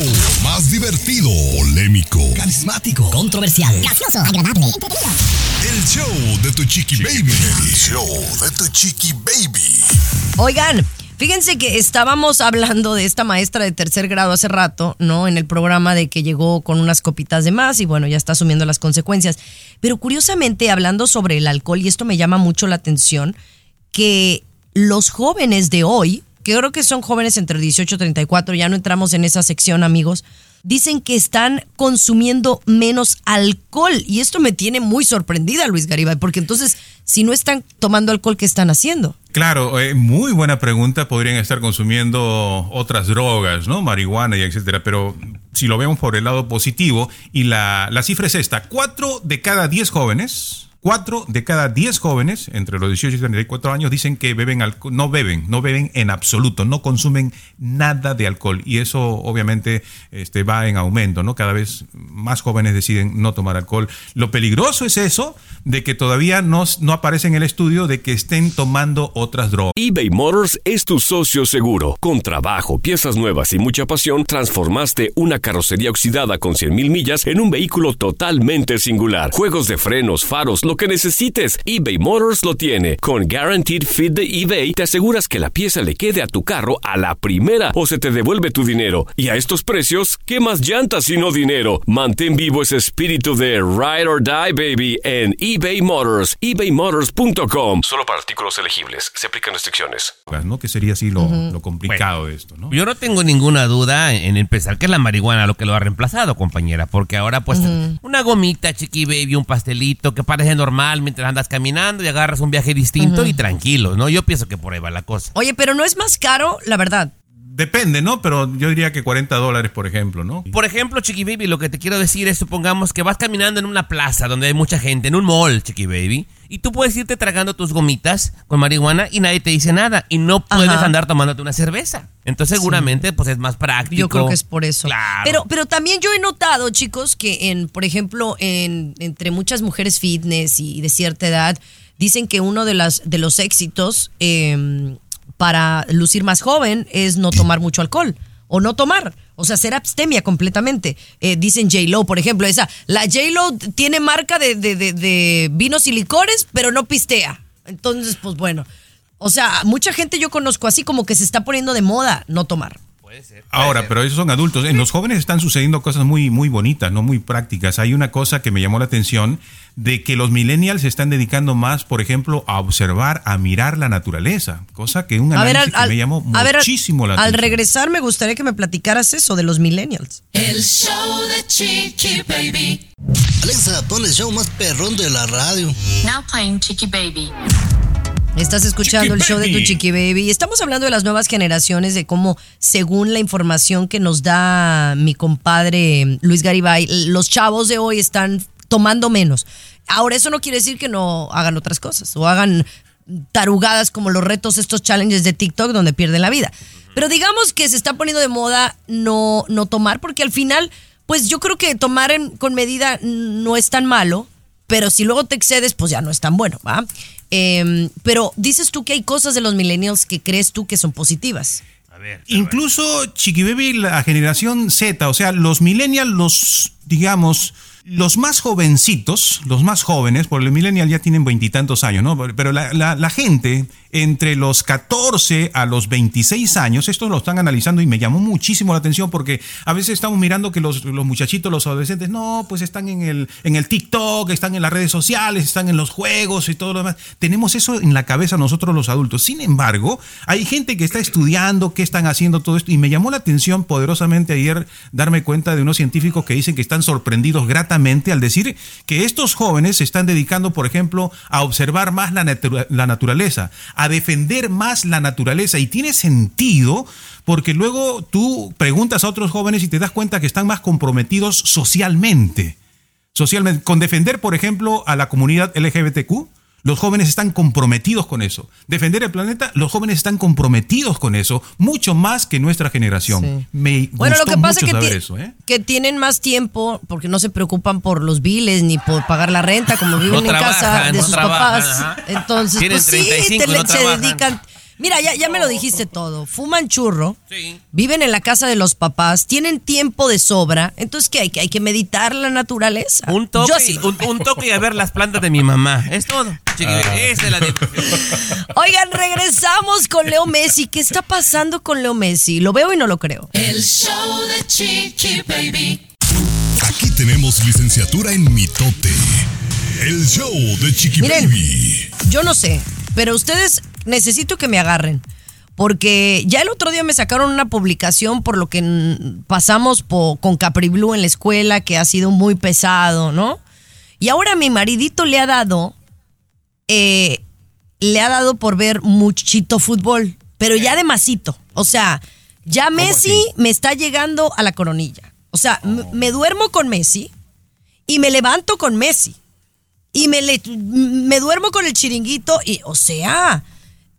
más divertido, polémico, Carismático, controversial, gracioso, agradable, entretenido. el show de Tu Chiqui Baby. El show de Tu Chiqui Baby. Oigan, Fíjense que estábamos hablando de esta maestra de tercer grado hace rato, ¿no? En el programa de que llegó con unas copitas de más y bueno, ya está asumiendo las consecuencias. Pero curiosamente, hablando sobre el alcohol, y esto me llama mucho la atención, que los jóvenes de hoy, que creo que son jóvenes entre 18 y 34, ya no entramos en esa sección, amigos, dicen que están consumiendo menos alcohol. Y esto me tiene muy sorprendida, Luis Garibay, porque entonces, si no están tomando alcohol, ¿qué están haciendo? Claro, eh, muy buena pregunta. Podrían estar consumiendo otras drogas, ¿no? Marihuana y etcétera. Pero si lo vemos por el lado positivo, y la, la cifra es esta: cuatro de cada diez jóvenes. Cuatro de cada diez jóvenes entre los 18 y 34 años dicen que beben alcohol, no beben, no beben en absoluto, no consumen nada de alcohol y eso obviamente este, va en aumento, ¿no? Cada vez más jóvenes deciden no tomar alcohol. Lo peligroso es eso de que todavía no, no aparece en el estudio de que estén tomando otras drogas. eBay Motors es tu socio seguro. Con trabajo, piezas nuevas y mucha pasión, transformaste una carrocería oxidada con 100.000 millas en un vehículo totalmente singular. Juegos de frenos, faros, lo que necesites, eBay Motors lo tiene. Con Guaranteed Fit de eBay, te aseguras que la pieza le quede a tu carro a la primera o se te devuelve tu dinero. Y a estos precios, ¿qué más llantas y no dinero? Mantén vivo ese espíritu de Ride or Die, baby, en eBay Motors. ebaymotors.com. Solo para artículos elegibles. Se aplican restricciones. ¿no? Que sería así lo, lo complicado de esto, ¿no? Yo no tengo ninguna duda en, pensar que es la marihuana lo que lo ha reemplazado, compañera, porque ahora pues una gomita, chiqui baby, un pastelito que parece normal mientras andas caminando y agarras un viaje distinto y tranquilo, ¿no? Yo pienso que por ahí va la cosa. Oye, pero no es más caro, la verdad. Depende, ¿no? Pero yo diría que 40 dólares, por ejemplo, ¿no? Por ejemplo, Chiqui Baby, lo que te quiero decir es, supongamos que vas caminando en una plaza donde hay mucha gente, en un mall, Chiqui Baby, y tú puedes irte tragando tus gomitas con marihuana y nadie te dice nada, y no puedes Ajá. andar tomándote una cerveza. Entonces, seguramente, pues es más práctico. Yo creo que es por eso. Claro. Pero, pero también yo he notado, chicos, que en, por ejemplo, en, entre muchas mujeres fitness y de cierta edad, dicen que uno de, las, de los éxitos eh, para lucir más joven es no tomar mucho alcohol o no tomar. O sea, ser abstemia completamente. Eh, dicen J-Lo, por ejemplo, esa. La J-Lo tiene marca de, de- de- de vinos y licores, pero no pistea. Entonces, pues bueno. O sea, mucha gente yo conozco así como que se está poniendo de moda no tomar. Ahora, pero esos son adultos. En los jóvenes están sucediendo cosas muy, muy bonitas, no muy prácticas. Hay una cosa que me llamó la atención de que los millennials se están dedicando más, por ejemplo, a observar, a mirar la naturaleza, cosa que un A ver, análisis al, que me llamó a ver, muchísimo la al atención. regresar me gustaría que me platicaras eso de los millennials. El show de Chiqui Baby. Alexa, pon el show más perrón de la radio. Now playing Chiqui Baby. Estás escuchando el show de tu chiqui baby y estamos hablando de las nuevas generaciones, de cómo, según la información que nos da mi compadre Luis Garibay, los chavos de hoy están tomando menos. Ahora, eso no quiere decir que no hagan otras cosas o hagan tarugadas como los retos, estos challenges de TikTok donde pierden la vida. Pero digamos que se está poniendo de moda no, no tomar, porque al final, pues yo creo que tomar en- con medida no es tan malo, pero si luego te excedes, pues ya no es tan bueno, ¿va? Em, pero dices tú que hay cosas de los millennials que crees tú que son positivas. Incluso Chiqui Baby, la generación Z, o sea, los millennials, los, digamos, los más jovencitos, los más jóvenes, porque los millennials ya tienen veintitantos años, ¿no? Pero la, la- la gente entre los 14 a los 26 años, esto lo están analizando y me llamó muchísimo la atención porque a veces estamos mirando que los, muchachitos, los adolescentes, no, pues están en el, en el TikTok, están en las redes sociales, están en los juegos y todo lo demás. Tenemos eso en la cabeza nosotros los adultos. Sin embargo, hay gente que está estudiando qué están haciendo todo esto y me llamó la atención poderosamente ayer darme cuenta de unos científicos que dicen que están sorprendidos gratamente al decir que estos jóvenes se están dedicando, por ejemplo, a observar más la, la naturaleza, a defender más la naturaleza y tiene sentido porque luego tú preguntas a otros jóvenes y te das cuenta que están más comprometidos socialmente socialmente, con defender, por ejemplo, a la comunidad LGBTQ. Los jóvenes están comprometidos con eso. Defender el planeta, los jóvenes están comprometidos con eso, mucho más que nuestra generación. Me Bueno, lo gustó que pasa mucho es que, saber eso, ¿eh? que tienen más tiempo porque no se preocupan por los biles ni por pagar la renta, como viven No en trabajan, casa de no sus trabajan, papás. ajá. Entonces, Tienen pues sí, 35 te no se trabajan. dedican. Mira, ya, ya me lo dijiste todo. Fuman churro, viven en la casa de los papás, tienen tiempo de sobra. Entonces, ¿qué hay? Que hay que meditar la naturaleza. Un toque, Yo sí. un, un toque y a ver las plantas de mi mamá. Es todo. Baby. Esa es la. Oigan, regresamos con Leo Messi. ¿Qué está pasando con Leo Messi? Lo veo y no lo creo. El show de Chiqui Baby. Aquí tenemos licenciatura en mitote. El show de Chiqui Miren, Baby. yo no sé, pero ustedes necesito que me agarren. Porque ya el otro día me sacaron una publicación por lo que pasamos po- con Capri Blue en la escuela, que ha sido muy pesado, ¿no? Y ahora mi maridito le ha dado, eh, le ha dado por ver muchito fútbol, pero ya de masito. O sea, ya Messi me está llegando a la coronilla. O sea, m- me duermo con Messi y me levanto con Messi y me, le- me duermo con el chiringuito y, o sea,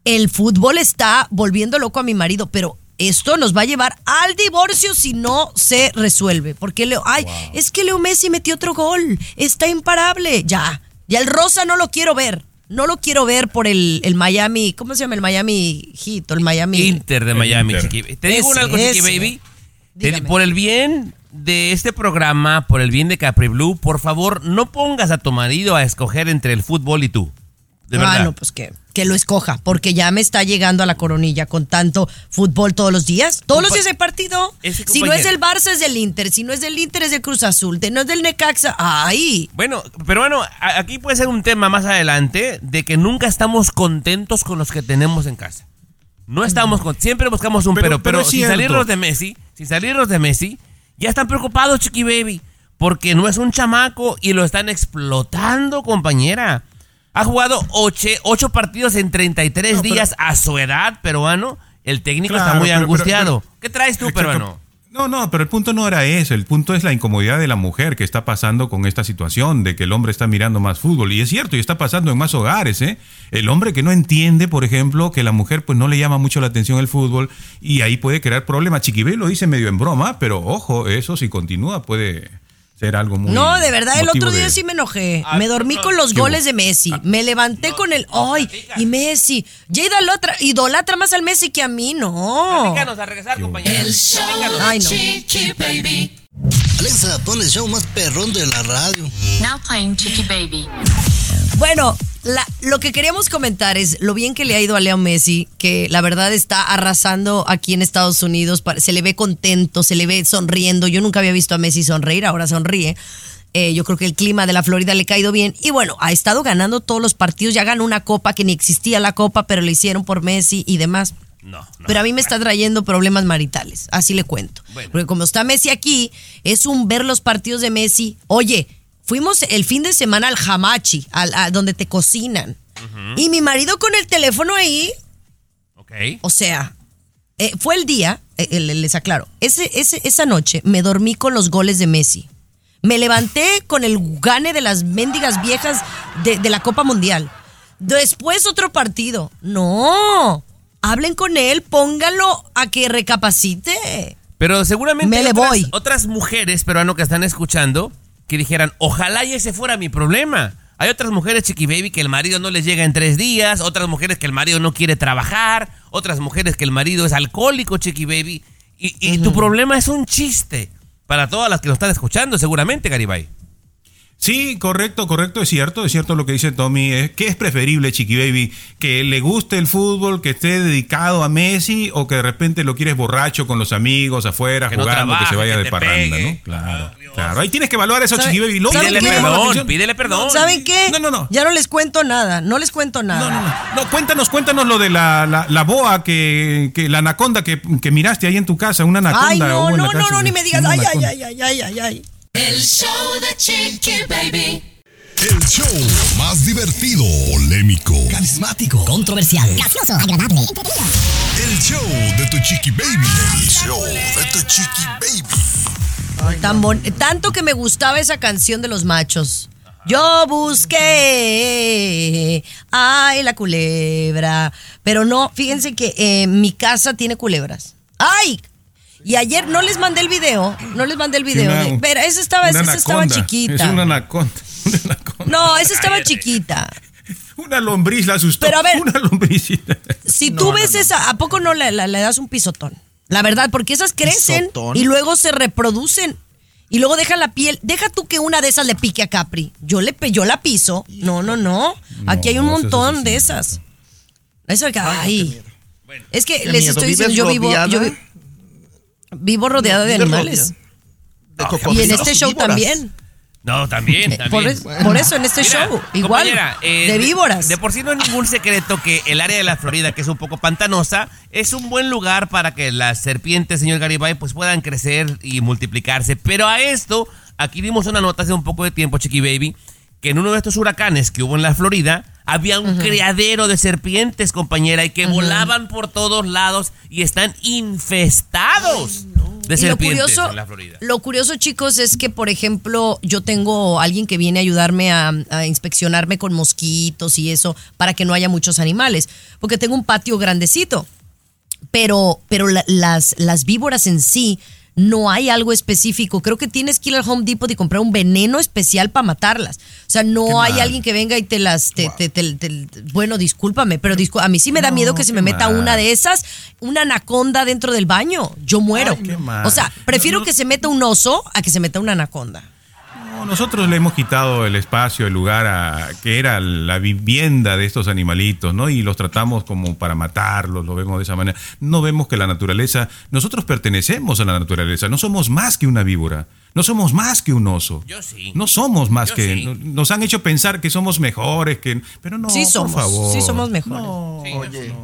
el fútbol está volviendo loco a mi marido, pero esto nos va a llevar al divorcio si no se resuelve. Porque Leo, ay, es que Leo Messi metió otro gol, está imparable, ya, ya el rosa no lo quiero ver. No lo quiero ver por el, el Miami, ¿cómo se llama? El Miami Heat o el Miami... Inter de Miami, Chiqui Baby. Te digo Ese, algo, Chiqui. Baby. Te- por el bien de este programa, por el bien de Capri Blue, por favor, no pongas a tu marido a escoger entre el fútbol y tú. De ah, verdad. no, pues que, que lo escoja, porque ya me está llegando a la coronilla con tanto fútbol todos los días. Todos los días hay partido. Si no es del Barça, es del Inter. Si no es del Inter, es del Cruz Azul. De- no es del Necaxa. ¡Ay! Bueno, pero bueno, aquí puede ser un tema más adelante de que nunca estamos contentos con los que tenemos en casa. No estamos con, siempre buscamos un Pero- pero, pero, pero sin salirnos de Messi, sin salirnos de Messi, ya están preocupados, Chiqui Baby, porque no es un chamaco y lo están explotando, compañera. Ha jugado ocho, ocho partidos en 33 No, pero- días a su edad, peruano. El técnico está muy pero- angustiado. pero- ¿Qué traes tú, peruano? No, no, pero el punto no era eso. El punto es la incomodidad de la mujer que está pasando con esta situación de que el hombre está mirando más fútbol. Y es cierto, y está pasando en más hogares, ¿eh? El hombre que no entiende, por ejemplo, que la mujer pues no le llama mucho la atención el fútbol y ahí puede crear problemas. Chiquibé lo dice medio en broma, pero ojo, eso si continúa puede ser algo muy. No, de verdad, el otro día de- sí me enojé. Ah, me dormí no, con los ¿qué goles de Messi. Me levanté con el. ¡Ay! Y Messi. Ya idolatra, idolatra más al Messi que a mí, no. Platícanos a regresar, compañera. El show. Ay, no. Chiqui Baby. Alexa, pon el show más perrón de la radio. Now playing Chiqui Baby. Bueno, la- lo que queríamos comentar es lo bien que le ha ido a Leo Messi, que la verdad está arrasando aquí en Estados Unidos. Se le ve contento, se le ve sonriendo. Yo nunca había visto a Messi sonreír, ahora sonríe. Eh, yo creo que el clima de la Florida le ha caído bien. Y bueno, ha estado ganando todos los partidos. Ya ganó una copa que ni existía la copa, pero le hicieron por Messi y demás. No, no. Pero a mí me está trayendo problemas maritales, así le cuento. Bueno. Porque como está Messi aquí, es un ver los partidos de Messi. Oye, fuimos el fin de semana al Hamachi, al, a donde te cocinan. Y mi marido con el teléfono ahí, Ok. o sea, eh, fue el día, eh, eh, les aclaro, ese, ese, esa noche me dormí con los goles de Messi. Me levanté con el gane de las mendigas viejas de, de la Copa Mundial. Después otro partido. No. Hablen con él, pónganlo a que recapacite. Pero seguramente Me le otras, voy. otras mujeres peruano que están escuchando que dijeran, ojalá y ese fuera mi problema. Hay otras mujeres, Chiqui Baby, que el marido no les llega en tres días, otras mujeres que el marido no quiere trabajar, otras mujeres que el marido es alcohólico, Chiqui Baby. Y, y tu problema es un chiste para todas las que lo están escuchando, seguramente, Garibay. Sí, correcto, correcto, es cierto, es cierto lo que dice Tommy. Es, ¿Qué es preferible, Chiqui Baby? ¿Que le guste el fútbol, que esté dedicado a Messi o que de repente lo quieres borracho con los amigos afuera, Que no jugando, que se vaya que de parranda, pegue. ¿no? Claro, claro. Ahí tienes que evaluar eso, ¿Sabe- Chiqui Baby. Lo ¿saben único que la Perdón, pídele perdón. ¿Saben qué? No, no, no. Ya no les cuento nada, no les cuento nada. No, no, no. No, cuéntanos, cuéntanos lo de la, la, la boa, que, que la anaconda que, que miraste ahí en tu casa, una anaconda. Ay, no, en la no, no, casa no, de- ni me digas. Ay, ay, ay, ay, ay, ay, ay. El show de Chiqui Baby. El show más divertido, polémico, Carismático, controversial, gracioso, agradable, entretenido. el show de tu chiqui baby. El show de tu chiqui baby. Tan bon- tanto que me gustaba esa canción de los machos. Yo busqué, ay, la culebra. Pero no, fíjense que eh, mi casa tiene culebras. ¡Ay! Y ayer no les mandé el video, no les mandé el video. Una- de- pero esa estaba, esa estaba chiquita. Es una anaconda. una anaconda. No, esa estaba chiquita. Una lombriz la asustó. Pero a ver. Una lombricita. Si tú no, ves no. esa, ¿a poco no le, le- le das un pisotón? La verdad, porque esas crecen ¿Pisotón? y luego se reproducen. Y luego deja la piel, deja tú que una de esas le pique a Capri. Yo le yo la piso. No, no, no. Aquí hay un No, eso es montón de esas. Eso que ay. Es que les miedo. estoy ¿Vives diciendo, yo vivo, yo vi- vivo rodeado de animales. De Y en este show víboras. también. No, también, Eh, también. por es- por eso en este show, igual, compañera, de víboras. De, por sí no es ningún secreto que el área de la Florida, que es un poco pantanosa, es un buen lugar para que las serpientes, señor Garibay, pues puedan crecer y multiplicarse. Pero a esto, aquí dimos una nota hace un poco de tiempo, Chiqui Baby, que en uno de estos huracanes que hubo en la Florida, había un criadero de serpientes, compañera, y que volaban por todos lados y están infestados de Y lo serpientes curioso, en la Florida. lo curioso, chicos, es que, por ejemplo, yo tengo alguien que viene a ayudarme a, a inspeccionarme con mosquitos y eso para que no haya muchos animales, porque tengo un patio grandecito. Pero, pero la- las, las víboras en sí no hay algo específico. Creo que tienes que ir al Home Depot y comprar un veneno especial para matarlas. O sea, no hay mal. alguien que venga y te las... te- te- te- te- bueno, discúlpame, pero discú- a mí sí me da miedo que se me meta una de esas, una anaconda dentro del baño. Yo muero. Ay, o sea, prefiero que se meta un oso a que se meta una anaconda. No, nosotros le hemos quitado el espacio, el lugar a que era la vivienda de estos animalitos, ¿no? Y los tratamos como para matarlos, lo vemos de esa manera. No vemos que la naturaleza, nosotros pertenecemos a la naturaleza, no somos más que una víbora, no somos más que un oso. Yo sí. No somos más Yo que sí. no- nos han hecho pensar que somos mejores que pero no, sí somos, por favor. sí somos mejores. No, Oye,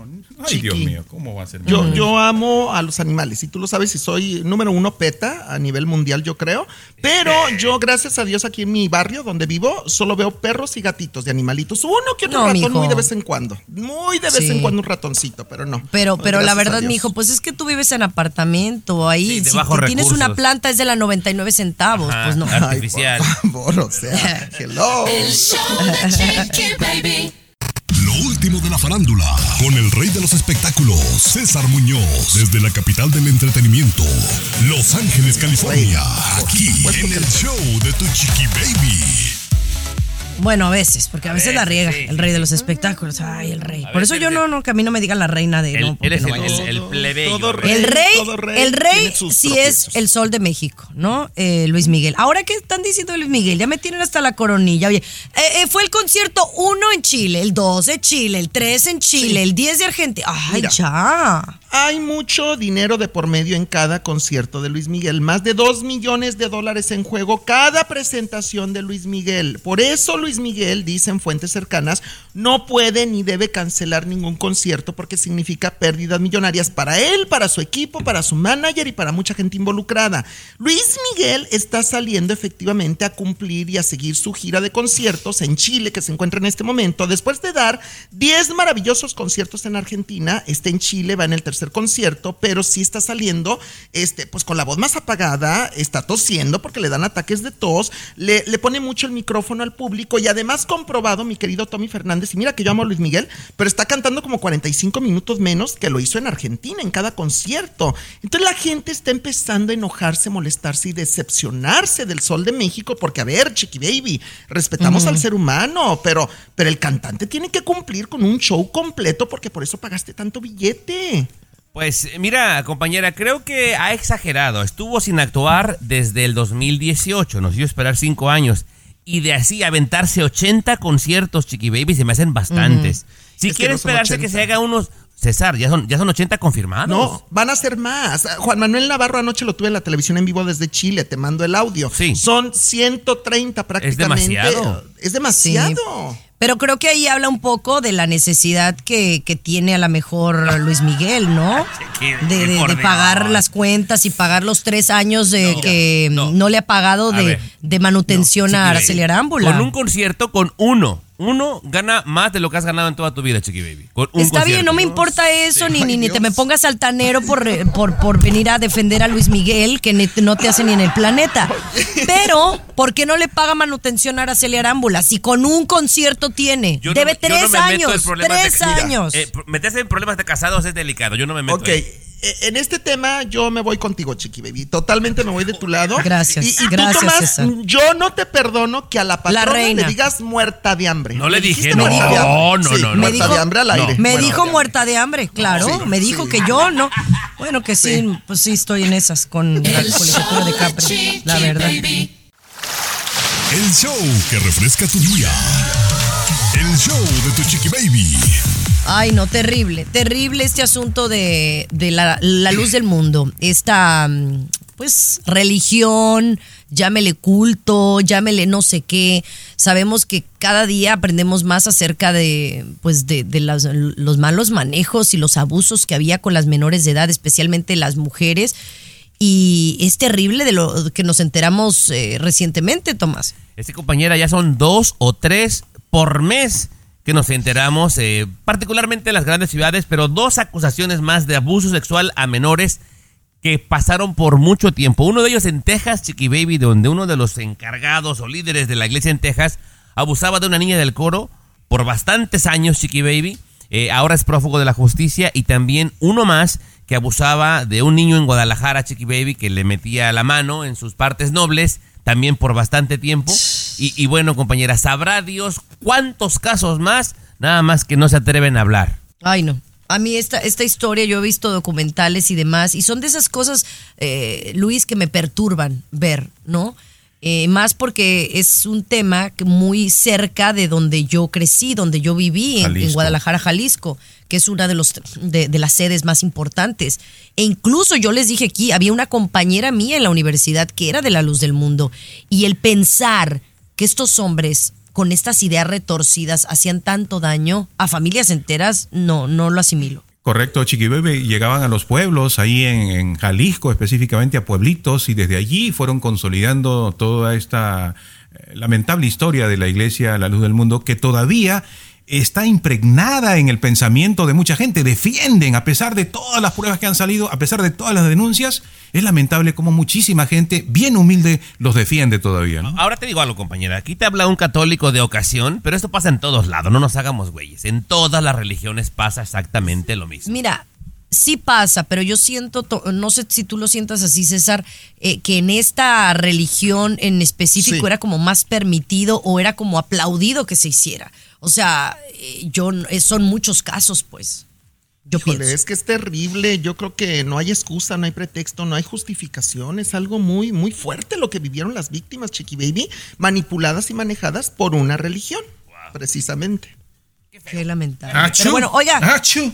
Ay, Dios mío, ¿cómo va a ser? Yo, yo amo a los animales y tú lo sabes y soy número uno peta a nivel mundial yo creo, pero yo gracias a Dios aquí en mi barrio donde vivo solo veo perros y gatitos de animalitos, uno que otro No, ratón mijo. muy de vez en cuando, muy de vez Sí. en cuando un ratoncito, pero no. Pero, pero la Gracias verdad, Dios. mi hijo, pues es que tú vives en apartamento ahí. Sí, de si tienes una planta es de la 99 centavos, Ajá, pues no. artificial. Ay, por favor, o sea, hello. El show de Chiqui Baby. Lo último de la farándula, con el rey de los espectáculos, César Muñoz, desde la capital del entretenimiento, Los Ángeles, California, aquí en el show de tu chiqui baby. Bueno, a veces, porque a veces la riega sí, el rey de los espectáculos. Ay, el rey. A Por eso yo no, no, que a mí no me digan la reina de. Él, no, él porque es no el, el- plebeyo. todo rey. El rey, todo rey el rey sí es tropiezos. el sol de México, ¿no? Eh, Luis Miguel. Ahora que están diciendo de Luis Miguel, ya me tienen hasta la coronilla. Oye, eh, eh, fue el concierto 1 en Chile, el 2 en Chile, el 3 en Chile, el 10 de Argentina. Ay, Mira. ya. Hay mucho dinero de por medio en cada concierto de Luis Miguel, más de 2 millones de dólares en juego cada presentación de Luis Miguel. Por eso Luis Miguel, dicen fuentes cercanas, no puede ni debe cancelar ningún concierto porque significa pérdidas millonarias para él, para su equipo, para su manager y para mucha gente involucrada. Luis Miguel está saliendo efectivamente a cumplir y a seguir su gira de conciertos en Chile, que se encuentra en este momento, después de dar 10 maravillosos conciertos en Argentina, está en Chile, va en el tercer concierto, pero sí está saliendo, este, pues con la voz más apagada, está tosiendo porque le dan ataques de tos, le, le pone mucho el micrófono al público y además comprobado, mi querido Tommy Fernández, y mira que yo amo a Luis Miguel, pero está cantando como 45 minutos menos que lo hizo en Argentina en cada concierto. Entonces la gente está empezando a enojarse, molestarse y decepcionarse del Sol de México porque, a ver, Chiqui Baby, respetamos al ser humano, pero, pero el cantante tiene que cumplir con un show completo porque por eso pagaste tanto billete. Pues mira, compañera, creo que ha exagerado. Estuvo sin actuar desde el 2018, nos dio esperar cinco años. Y de así aventarse 80 conciertos, Chiqui Baby, se me hacen bastantes. Si Es que quiere no esperarse que 80. se haga unos... César, ya son, ya son 80 confirmados. No, van a ser más. Juan Manuel Navarro anoche lo tuve en la televisión en vivo desde Chile, te mando el audio. Sí. Son 130 prácticamente. demasiado. Es demasiado. Pero creo que ahí habla un poco de la necesidad que, que tiene a lo mejor Luis Miguel, ¿no? De, pagar las cuentas y pagar los tres años de No, que no. no. le ha pagado de, manutención a Baby. Araceli Arámbula. Con un concierto, con uno. Uno gana más de lo que has ganado en toda tu vida, Chiqui Baby. Con un Está bien, no me importa eso, ni, Ay, ni, ni te me pongas altanero por, por, por venir a defender a Luis Miguel, que no te hace ni en el planeta. Pero, ¿por qué no le paga manutención a Araceli Arámbula? Si con un concierto tiene, Yo no debe me- yo no tres me meto en años, problemas de- tres Mira, años. Eh, meterse en problemas de casados es delicado. Yo no me meto Ok, ahí. Eh, en este tema yo me voy contigo, Chiqui Baby. Totalmente me voy de tu lado. Gracias, Y, y tú, gracias, Tomás, César. yo no te perdono que a la patrona reina. le digas muerta de hambre. No le dije, dijiste no, muerta de hambre. no, no, Sí, no, no. Muerta de hambre al no. aire. Me dijo muerta de hambre, claro. Sí, me dijo sí. que yo no. Bueno, que sí, pues sí estoy en esas con la colegiatura de Capri, la verdad. El show que refresca tu día. El show de tu chiqui baby. Ay, no, terrible, terrible este asunto de, de la, luz del mundo. Esta, mm, pues, religión, llámele culto, llámele no sé qué. Sabemos que cada día aprendemos más acerca de, pues, de, de las- los malos manejos y los abusos que había con las menores de edad, especialmente las mujeres. Y es terrible de lo que nos enteramos eh, recientemente, Tomás. Este compañera ya son dos o tres por mes que nos enteramos, eh, particularmente en las grandes ciudades, pero dos acusaciones más de abuso sexual a menores que pasaron por mucho tiempo. Uno de ellos en Texas, Chiqui Baby, donde uno de los encargados o líderes de la iglesia en Texas abusaba de una niña del coro por bastantes años, Chiqui Baby. Eh, ahora es prófugo de la justicia y también uno más que abusaba de un niño en Guadalajara, Chiqui Baby, que le metía la mano en sus partes nobles, también por bastante tiempo. Y, y bueno, compañera, sabrá Dios cuántos casos más, nada más que no se atreven a hablar. Ay, no. A mí esta, esta historia, yo he visto documentales y demás, y son de esas cosas, eh, Luis, que me perturban ver, ¿no? Eh, más porque es un tema que muy cerca de donde yo crecí, donde yo viví, en. Guadalajara, Jalisco, que es una de, los, de, las sedes más importantes. E incluso yo les dije aquí, había una compañera mía en la universidad que era de la luz del mundo, y el pensar que estos hombres con estas ideas retorcidas hacían tanto daño a familias enteras, no, no lo asimilo. Correcto, Chiquibebe, llegaban a los pueblos, ahí en, en Jalisco, específicamente a pueblitos, y desde allí fueron consolidando toda esta eh, lamentable historia de la Iglesia La Luz del Mundo, que todavía está impregnada en el pensamiento de mucha gente. Defienden, a pesar de todas las pruebas que han salido, a pesar de todas las denuncias, es lamentable como muchísima gente, bien humilde, los defiende todavía. ¿no? Ahora te digo algo, compañera. Aquí te habla un católico de ocasión, pero esto pasa en todos lados, no nos hagamos güeyes. En todas las religiones pasa exactamente lo mismo. Mira, sí pasa, pero yo siento, to- no sé si tú lo sientas así, César, eh, que en esta religión en específico Sí. era como más permitido o era como aplaudido que se hiciera. O sea, eh, yo no- eh, son muchos casos, pues. Yo Híjole, pienso. es que es terrible. Yo creo que no hay excusa, no hay pretexto, no hay justificación. Es algo muy, muy fuerte lo que vivieron las víctimas, Chiqui Baby, manipuladas y manejadas por una religión, precisamente. Qué lamentable. Achú. Pero bueno, oiga. ¡Achú!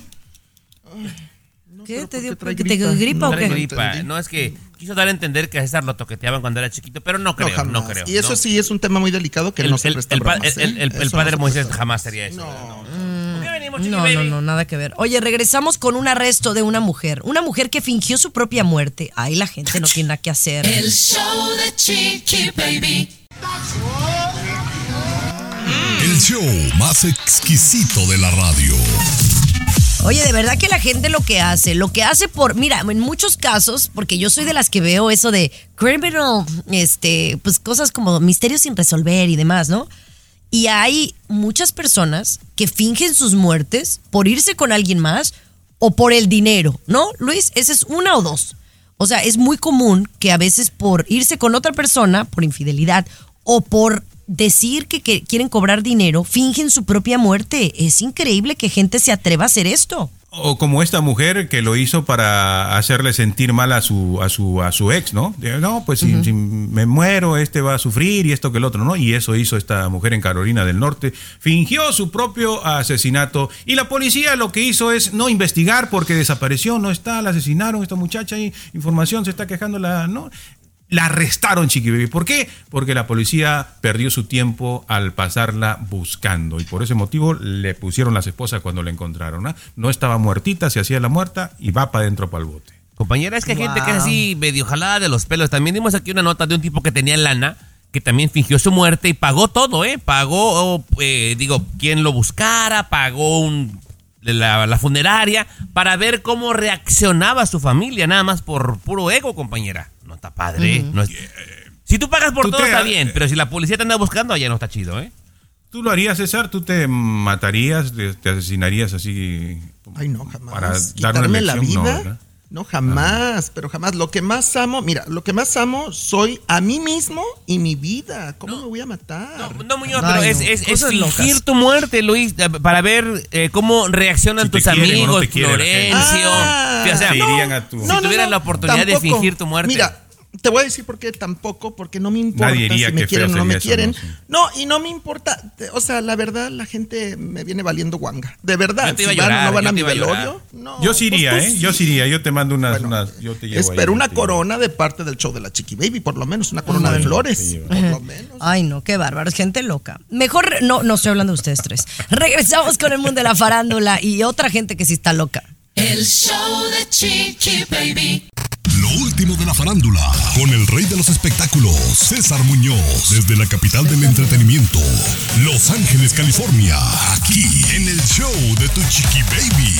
¿Qué te dio? trae ¿Que ¿Te gripa. gripa o Trae qué? gripa. No es que quiso dar a entender que a César lo toqueteaban cuando era chiquito, pero no creo, no, jamás. creo. Y eso no. sí es un tema muy delicado que el, no se el- presta el bromas, el- ¿eh? el- el Eso padre no Moisés jamás haría eso. No, no, no, nada que ver. Oye, regresamos con un arresto de una mujer. Una mujer que fingió su propia muerte. Ay, la gente no tiene nada que hacer. El show de Chiqui Baby. El show más exquisito de la radio. Oye, de verdad que la gente lo que hace, lo que hace por, mira, en muchos casos, porque yo soy de las que veo eso de criminal, este, pues cosas como misterios sin resolver y demás, ¿no? Y hay muchas personas que fingen sus muertes por irse con alguien más o por el dinero, ¿no? Luis, esa es una o dos. O sea, es muy común que a veces por irse con otra persona, por infidelidad, o por decir que, que quieren cobrar dinero, fingen su propia muerte. Es increíble que gente se atreva a hacer esto. O como esta mujer que lo hizo para hacerle sentir mal a su, a su, a su ex, ¿no? No, pues si, si me muero, este va a sufrir y esto que el otro, ¿no? Y eso hizo esta mujer en Carolina del Norte. Fingió su propio asesinato. Y la policía lo que hizo es no investigar porque desapareció, no está, la asesinaron, esta muchacha y información se está quejando, la, ¿no? La arrestaron, Chiqui Baby. ¿Por qué? Porque la policía perdió su tiempo al pasarla buscando. Y por ese motivo le pusieron las esposas cuando la encontraron. ¿ah? No estaba muertita, se hacía la muerta y va para adentro para el bote. Compañera, es que hay gente que es así medio jalada de los pelos. También dimos aquí una nota de un tipo que tenía lana, que también fingió su muerte y pagó todo, ¿eh? Pagó, eh, digo, quien lo buscara, pagó un, la, la funeraria para ver cómo reaccionaba su familia, nada más por puro ego, compañera. No está padre. No es- si tú pagas por Tú todo te- está bien, pero si la policía te anda buscando, ya no está chido, ¿eh? ¿Tú lo harías, César? ¿Tú te matarías, te, te asesinarías así Ay, no, jamás. para dar una Quitarme la lección? No, vida. No, jamás, pero jamás. Lo que más amo, mira, lo que más amo soy a mí mismo y mi vida. ¿Cómo me voy a matar? No, Muñoz, pero es, es, es fingir tu muerte, Luis, eh, para ver eh, cómo reaccionan Si tus quieren amigos, no te quieren, Florencio. Ah, o sea, Se irían a tu- si No, no, tuvieras no, la oportunidad de fingir tu muerte. Mira, te voy a decir por qué tampoco, porque no me importa si me que quieren o no me eso, quieren. ¿no? Sí. No, y no me importa. O sea, la verdad, la gente me viene valiendo guanga. De verdad, si van no van yo a mi velorio. No, Yo sí iría, pues tú ¿eh? Yo sí iría. Yo te mando unas. unas yo te llevo Espero ahí, una te llevo. corona de parte del show de la Chiqui Baby, por lo menos, una corona de flores. Por lo menos. Ay, no, qué bárbaro, es gente loca. Mejor, no, no estoy hablando de ustedes tres. Regresamos con el mundo de la farándula y otra gente que sí está loca. El show de Chiqui Baby. Lo último de la farándula, con el rey de los espectáculos, César Muñoz, desde la capital del entretenimiento, Los Ángeles, California, aquí en el show de Tu Chiqui Baby.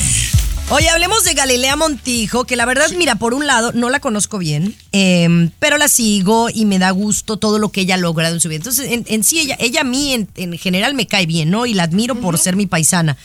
Oye, hablemos de Galilea Montijo, que la verdad, mira, por un lado, no la conozco bien, eh, pero la sigo y me da gusto todo lo que ella ha logrado en su vida. Entonces, en, en sí, ella, ella a mí en, en general me cae bien, ¿no? Y la admiro por ser mi paisana.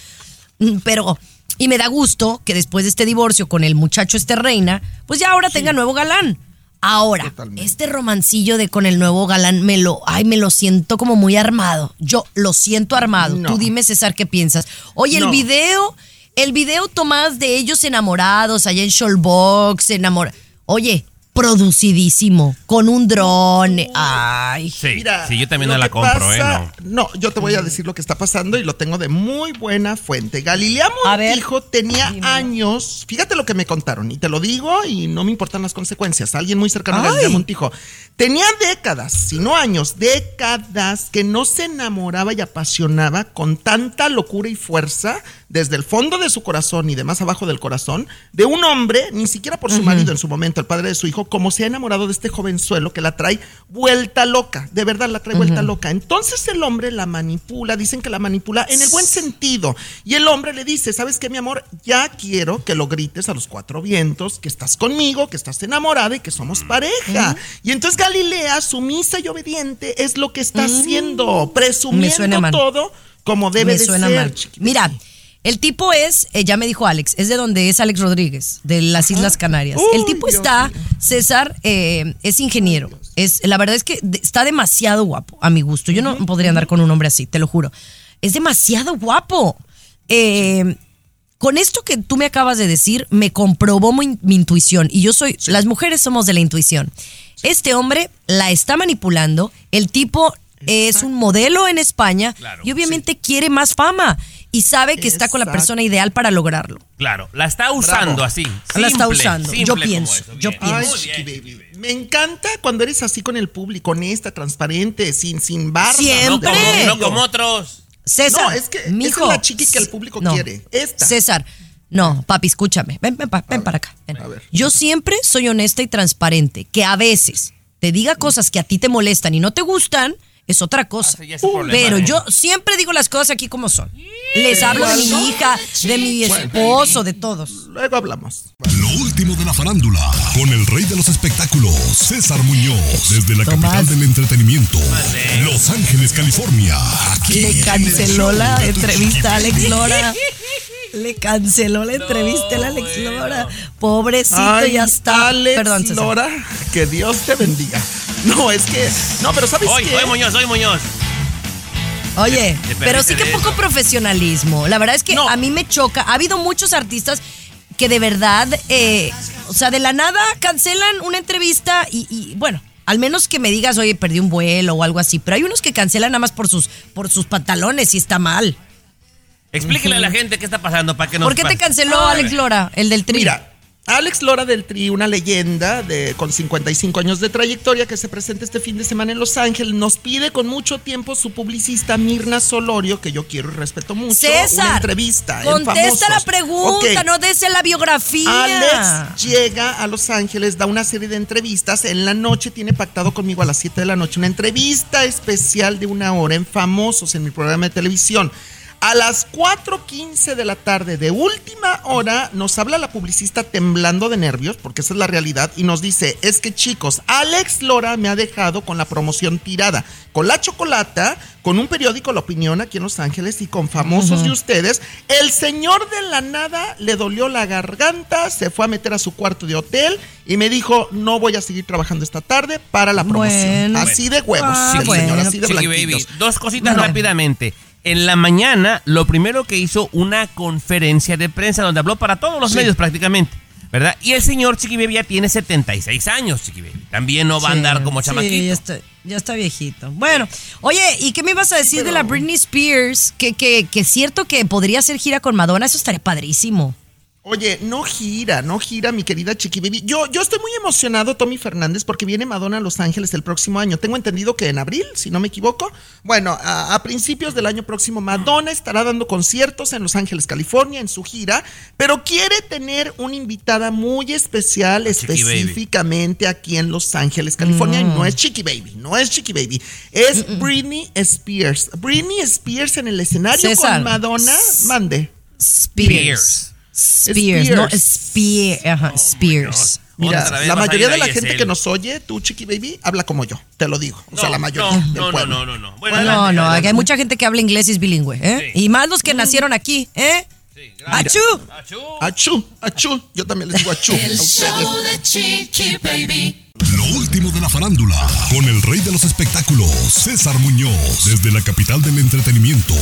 Mm, Pero, y me da gusto que después de este divorcio con el muchacho este reina, pues ya ahora tenga nuevo galán. Ahora, este romancillo de con el nuevo galán me lo, ay, me lo siento como muy armado. Yo lo siento armado. No. Tú dime, César, ¿qué piensas? Oye, el video, el video Tomás de ellos enamorados allá en Shoalbox, enamor. Oye, producidísimo, con un dron. Ay. Sí, Mira, sí, yo también no la compro, ¿eh? No. No, yo te voy a decir lo que está pasando y lo tengo de muy buena fuente. Galilea Montijo tenía años, fíjate lo que me contaron, y te lo digo y no me importan las consecuencias. Alguien muy cercano a. Galilea Montijo tenía décadas, si no años, décadas que no se enamoraba y apasionaba con tanta locura y fuerza desde el fondo de su corazón y de más abajo del corazón de un hombre, ni siquiera por su marido en su momento, el padre de su hijo, como se ha enamorado de este jovenzuelo que la trae vuelta loca, de verdad la trae vuelta loca. Entonces el hombre la manipula, dicen que la manipula en el buen sentido. Y el hombre le dice, ¿sabes qué, mi amor? Ya quiero que lo grites a los cuatro vientos, que estás conmigo, que estás enamorada y que somos pareja. Y entonces Galilea, sumisa y obediente, es lo que está haciendo, presumiendo todo como debe me de ser. mal. Mira, el tipo es, eh, ya me dijo Alex, es de donde es Alex Rodríguez, de las Islas Canarias. el tipo Dios está. César, eh, es ingeniero. Es, la verdad es que está demasiado guapo, a mi gusto. Yo no podría andar con un hombre así, te lo juro. Es demasiado guapo. Eh, con esto que tú me acabas de decir, me comprobó mi, mi intuición. Y yo soy, las mujeres somos de la intuición. Este hombre la está manipulando. El tipo es un modelo en España Claro, y obviamente quiere más fama. Y sabe que está con la persona ideal para lograrlo. Claro, la está usando Bravo. así. La está usando. Yo pienso, yo pienso. Ay, Muy chiqui bien, baby. Me encanta cuando eres así con el público, honesta, transparente, sin, sin barba. No Siempre. no como otros. César, No, es que mijo, es la chiqui que el público no. quiere. Esta. César, no, papi, escúchame. Ven, ven, pa- ven para acá. ven. a ver. Yo siempre soy honesta y transparente. Que a veces te diga cosas que a ti te molestan y no te gustan, es otra cosa. Ah, sí, problema, Pero ¿eh? yo siempre digo las cosas aquí como son. Les hablo de mi hija, de mi esposo, de todos. Luego hablamos. Lo último de la farándula, con el rey de los espectáculos, César Muñoz, desde la Tomás. capital del entretenimiento, Los Ángeles, California, aquí Le canceló la entrevista a Alex. Lora. Le canceló la entrevista a Alex Lora. Pobrecito, Ay, ya está. Alex Perdón, César. Lora, que Dios te bendiga. No, es que. No, pero ¿sabes Hoy, qué? hoy Muñoz, hoy Muñoz. Oye, Te- te pero sí que poco eso. profesionalismo. La verdad es que No. a mí me choca. Ha habido muchos artistas que de verdad, eh, o sea, de la nada cancelan una entrevista y, y, bueno. Al menos que me digas, oye, perdí un vuelo o algo así. Pero hay unos que cancelan nada más por sus, por sus pantalones y está mal. Explíquele a la gente qué está pasando para que nos ¿Por qué te canceló Alex. Lora, el del tri? Mira, Alex Lora del Tri, una leyenda de, con 55 años de trayectoria que se presenta este fin de semana en Los Ángeles, nos pide con mucho tiempo su publicista Mirna Solorio, que yo quiero y respeto mucho, una César, entrevista. en contesta la pregunta, Ok. no des la biografía. Alex llega a Los Ángeles, da una serie de entrevistas. En la noche tiene pactado conmigo a las 7 de la noche una entrevista especial de una hora en Famosos en mi programa de televisión. A las 4.15 de la tarde de última hora nos habla la publicista temblando de nervios, porque esa es la realidad, y nos dice, es que chicos, Alex Lora me ha dejado con la promoción tirada, con la chocolata, con un periódico La Opinión aquí en Los Ángeles y con famosos de ustedes. El señor de la nada le dolió la garganta, se fue a meter a su cuarto de hotel y me dijo, no voy a seguir trabajando esta tarde para la promoción. Bueno. así de huevos, Ah, el bueno. señor, así de blanquitos. Baby, dos cositas Bueno. rápidamente. En la mañana, lo primero que hizo una conferencia de prensa donde habló para todos los Sí. medios prácticamente, ¿verdad? Y el señor Chiqui Baby ya tiene 76 años, Chiqui Baby. También no va a Sí, andar como sí, chamaquito. ya está, ya está viejito. Bueno, oye, ¿y qué me ibas a decir de la Britney Spears? Que, que, que es cierto que podría hacer gira con Madonna, eso estaría padrísimo. Oye, no gira, no gira, mi querida Chiqui Baby. Yo, yo estoy muy emocionado, Tommy Fernández, porque viene Madonna a Los Ángeles el próximo año. Tengo entendido que en abril, si no me equivoco. Bueno, a, a principios del año próximo, Madonna estará dando conciertos en Los Ángeles, California, en su gira, pero quiere tener una invitada muy especial, específicamente aquí en Los Ángeles, California. Y Mm. no es Chiqui Baby, no es Chiqui Baby, es Britney Spears. Britney Spears en el escenario César. con Madonna. Mande. Spears. Spears, no Spears. Ajá, Spears. Mira, la mayoría de la gente que nos oye, tú, Chiqui Baby, habla como yo, te lo digo. O sea, No, la mayoría no, del no, no, pueblo. no, no, no. Bueno, no, adelante, no, adelante. hay mucha gente que habla inglés y es bilingüe, ¿eh? Y más los que nacieron aquí, ¿eh? ¡Achú! Achú, achú. Yo también les digo achú. a El show de Chiqui Baby. Lo último de la farándula, con el rey de los espectáculos, César Muñoz, desde la capital del entretenimiento,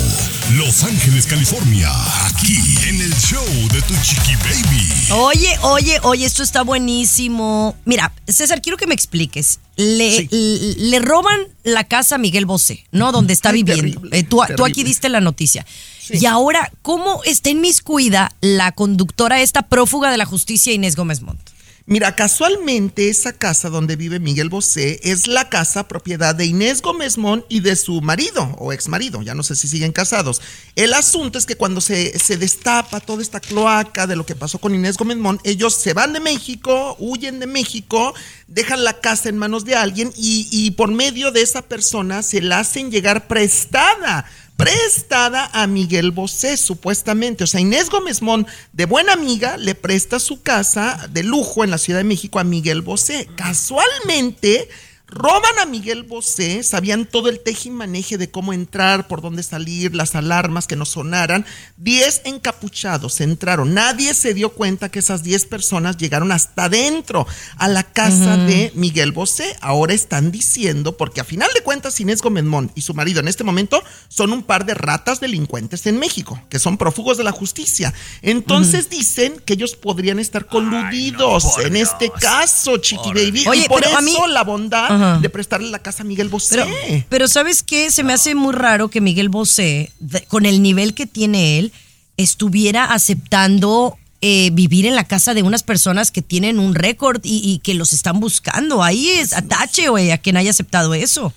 Los Ángeles, California, aquí en el show de tu chiqui baby. Oye, oye, oye, esto está buenísimo. Mira, César, quiero que me expliques. Le, le, le roban la casa a Miguel Bosé, ¿no? Donde está Ay, viviendo. terrible, Eh, tú, tú aquí diste la noticia. Y ahora, ¿cómo está inmiscuida la conductora esta prófuga de la justicia, Inés Gómez Montt? Mira, casualmente esa casa donde vive Miguel Bosé es la casa propiedad de Inés Gómez Mon y de su marido o ex marido, ya no sé si siguen casados. El asunto es que cuando se, se destapa toda esta cloaca de lo que pasó con Inés Gómez Mon, ellos se van de México, huyen de México, dejan la casa en manos de alguien y, y por medio de esa persona se la hacen llegar prestada prestada a Miguel Bosé, supuestamente. O sea, Inés Gómez Mon, de buena amiga, le presta su casa de lujo en la Ciudad de México a Miguel Bosé. Casualmente, roban a Miguel Bosé, sabían todo el tejimaneje de cómo entrar, por dónde salir, las alarmas que no sonaran. Diez encapuchados entraron. Nadie se dio cuenta que esas diez personas llegaron hasta adentro, a la casa de Miguel Bosé. Ahora están diciendo, porque a final de cuentas Inés Gómez Mon y su marido en este momento son un par de ratas delincuentes en México, que son prófugos de la justicia. Entonces dicen que ellos podrían estar coludidos en este caso, Chiqui Baby. Oye, y por eso a mí- la bondad Ajá. de prestarle la casa a Miguel Bosé. Pero, pero ¿sabes qué? Se me hace muy raro que Miguel Bosé, con el nivel que tiene él, estuviera aceptando eh, vivir en la casa de unas personas que tienen un récord y, y que los están buscando. Ahí es atache, güey, a quien haya aceptado eso.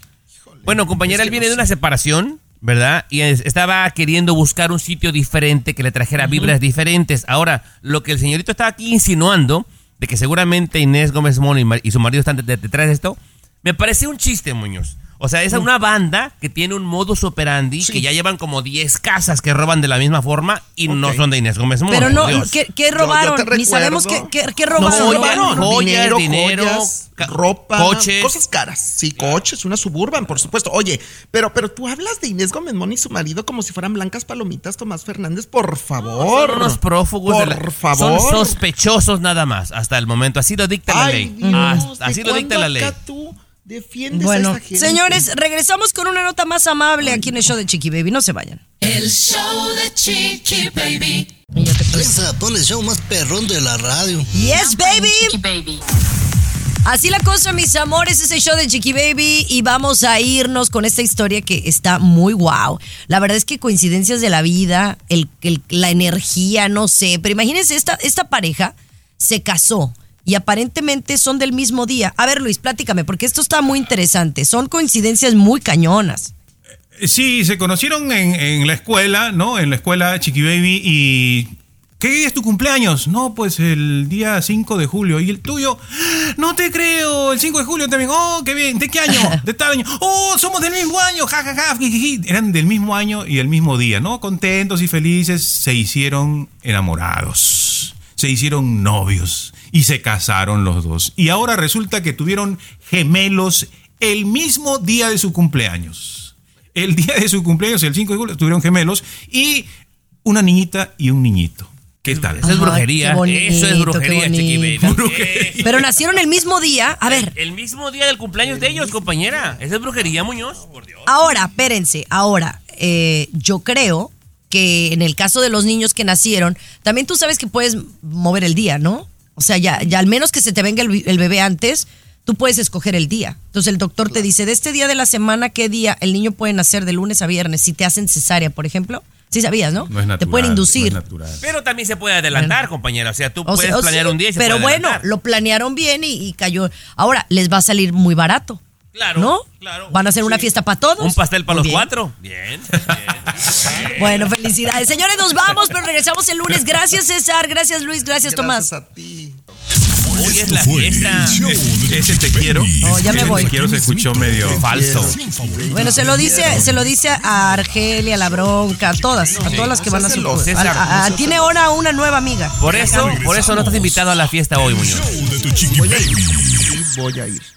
Bueno, compañera, él viene de una separación, ¿verdad? Y es- estaba queriendo buscar un sitio diferente que le trajera vibras diferentes. Ahora, lo que el señorito está aquí insinuando, de que seguramente Inés Gómez Mon y, su marido están de- detrás de esto, me parece un chiste, Muñoz. O sea, es una banda que tiene un modus operandi que ya llevan como 10 casas que roban de la misma forma y no son de Inés Gómez Mon. Pero no. ¿qué, qué robaron? Ni sabemos qué, qué- qué robaron. joyas, robaron joyas, dinero, dinero, joyas, ropa, coches. cosas caras. Sí, coches, una suburban, por supuesto. Oye, pero, pero tú hablas de Inés Gómez Mon y su marido como si fueran blancas palomitas, Tomás Fernández, por favor. Son unos prófugos. Por de la- favor. Son sospechosos nada más hasta el momento. Así lo dicta la ley. Dios, ¿de así lo dicta la ley. tú defiendes Bueno, a esta gente? señores, regresamos con una nota más amable aquí en el show de Chiqui Baby. No se vayan. El show de Chiqui Baby. Alexa, pon el show más perrón de la radio. Yes, baby. Chiqui Baby. Así la cosa, mis amores, es el show de Chiqui Baby y vamos a irnos con esta historia que está muy wow. La verdad es que coincidencias de la vida, el, el- la energía, no sé, pero imagínense, esta, esta pareja se casó y aparentemente son del mismo día. A ver, Luis, platícame, porque esto está muy interesante. Son coincidencias muy cañonas. Sí, se conocieron en, en la escuela, ¿no? En la escuela Chiqui Baby y... ¿Qué día es tu cumpleaños? No, pues el día 5 de julio. ¿Y el tuyo? No te creo, el 5 de julio también. Oh, qué bien. ¿De qué año? De tal año. Oh, somos del mismo año. Ja, ja, ja. Eran del mismo año y el mismo día, ¿no? Contentos y felices, se hicieron enamorados. se hicieron novios y se casaron los dos. Y ahora resulta que tuvieron gemelos el mismo día de su cumpleaños. El día de su cumpleaños, el 5 de julio, tuvieron gemelos y una niñita y un niñito. ¿Qué tal? Eso es brujería. qué bonito, Eso es brujería. Pero nacieron el mismo día. A ver, El mismo día del cumpleaños de ellos, compañera. Esa es brujería, Muñoz. Por Dios. ahora, espérense, ahora, eh, yo creo que en el caso de los niños que nacieron, también tú sabes que puedes mover el día, ¿no? O sea, ya, ya al menos que se te venga el, el bebé antes, tú puedes escoger el día. Entonces el doctor te dice, de este día de la semana, ¿qué día el niño puede nacer de lunes a viernes? Si te hacen cesárea, por ejemplo. Sí sabías, ¿no? No es natural. te pueden inducir. no es natural. Pero también se puede adelantar, compañera. O sea, tú O puedes sea, planear sí, un día y se Pero puede bueno, adelantar. lo planearon bien y, y cayó. Ahora, les va a salir muy barato. Claro, ¿No? claro. Van a hacer una fiesta para todos. Un pastel para los bien. cuatro. Bien, bien. Bueno, felicidades. Señores, nos vamos, pero regresamos el lunes. Gracias, César. Gracias, Luis. Gracias, Tomás. Gracias a ti. Hoy es la fiesta. Ese te quiero. No, ya me Ese voy. Te quiero se escuchó medio Falso. Bueno, se lo dice, se lo dice a Argelia, a la bronca, a todas, a todas las que van a su a- a- Tiene ahora una nueva amiga. Por eso, por eso no estás invitado a la fiesta hoy, Muñoz. Voy a ir.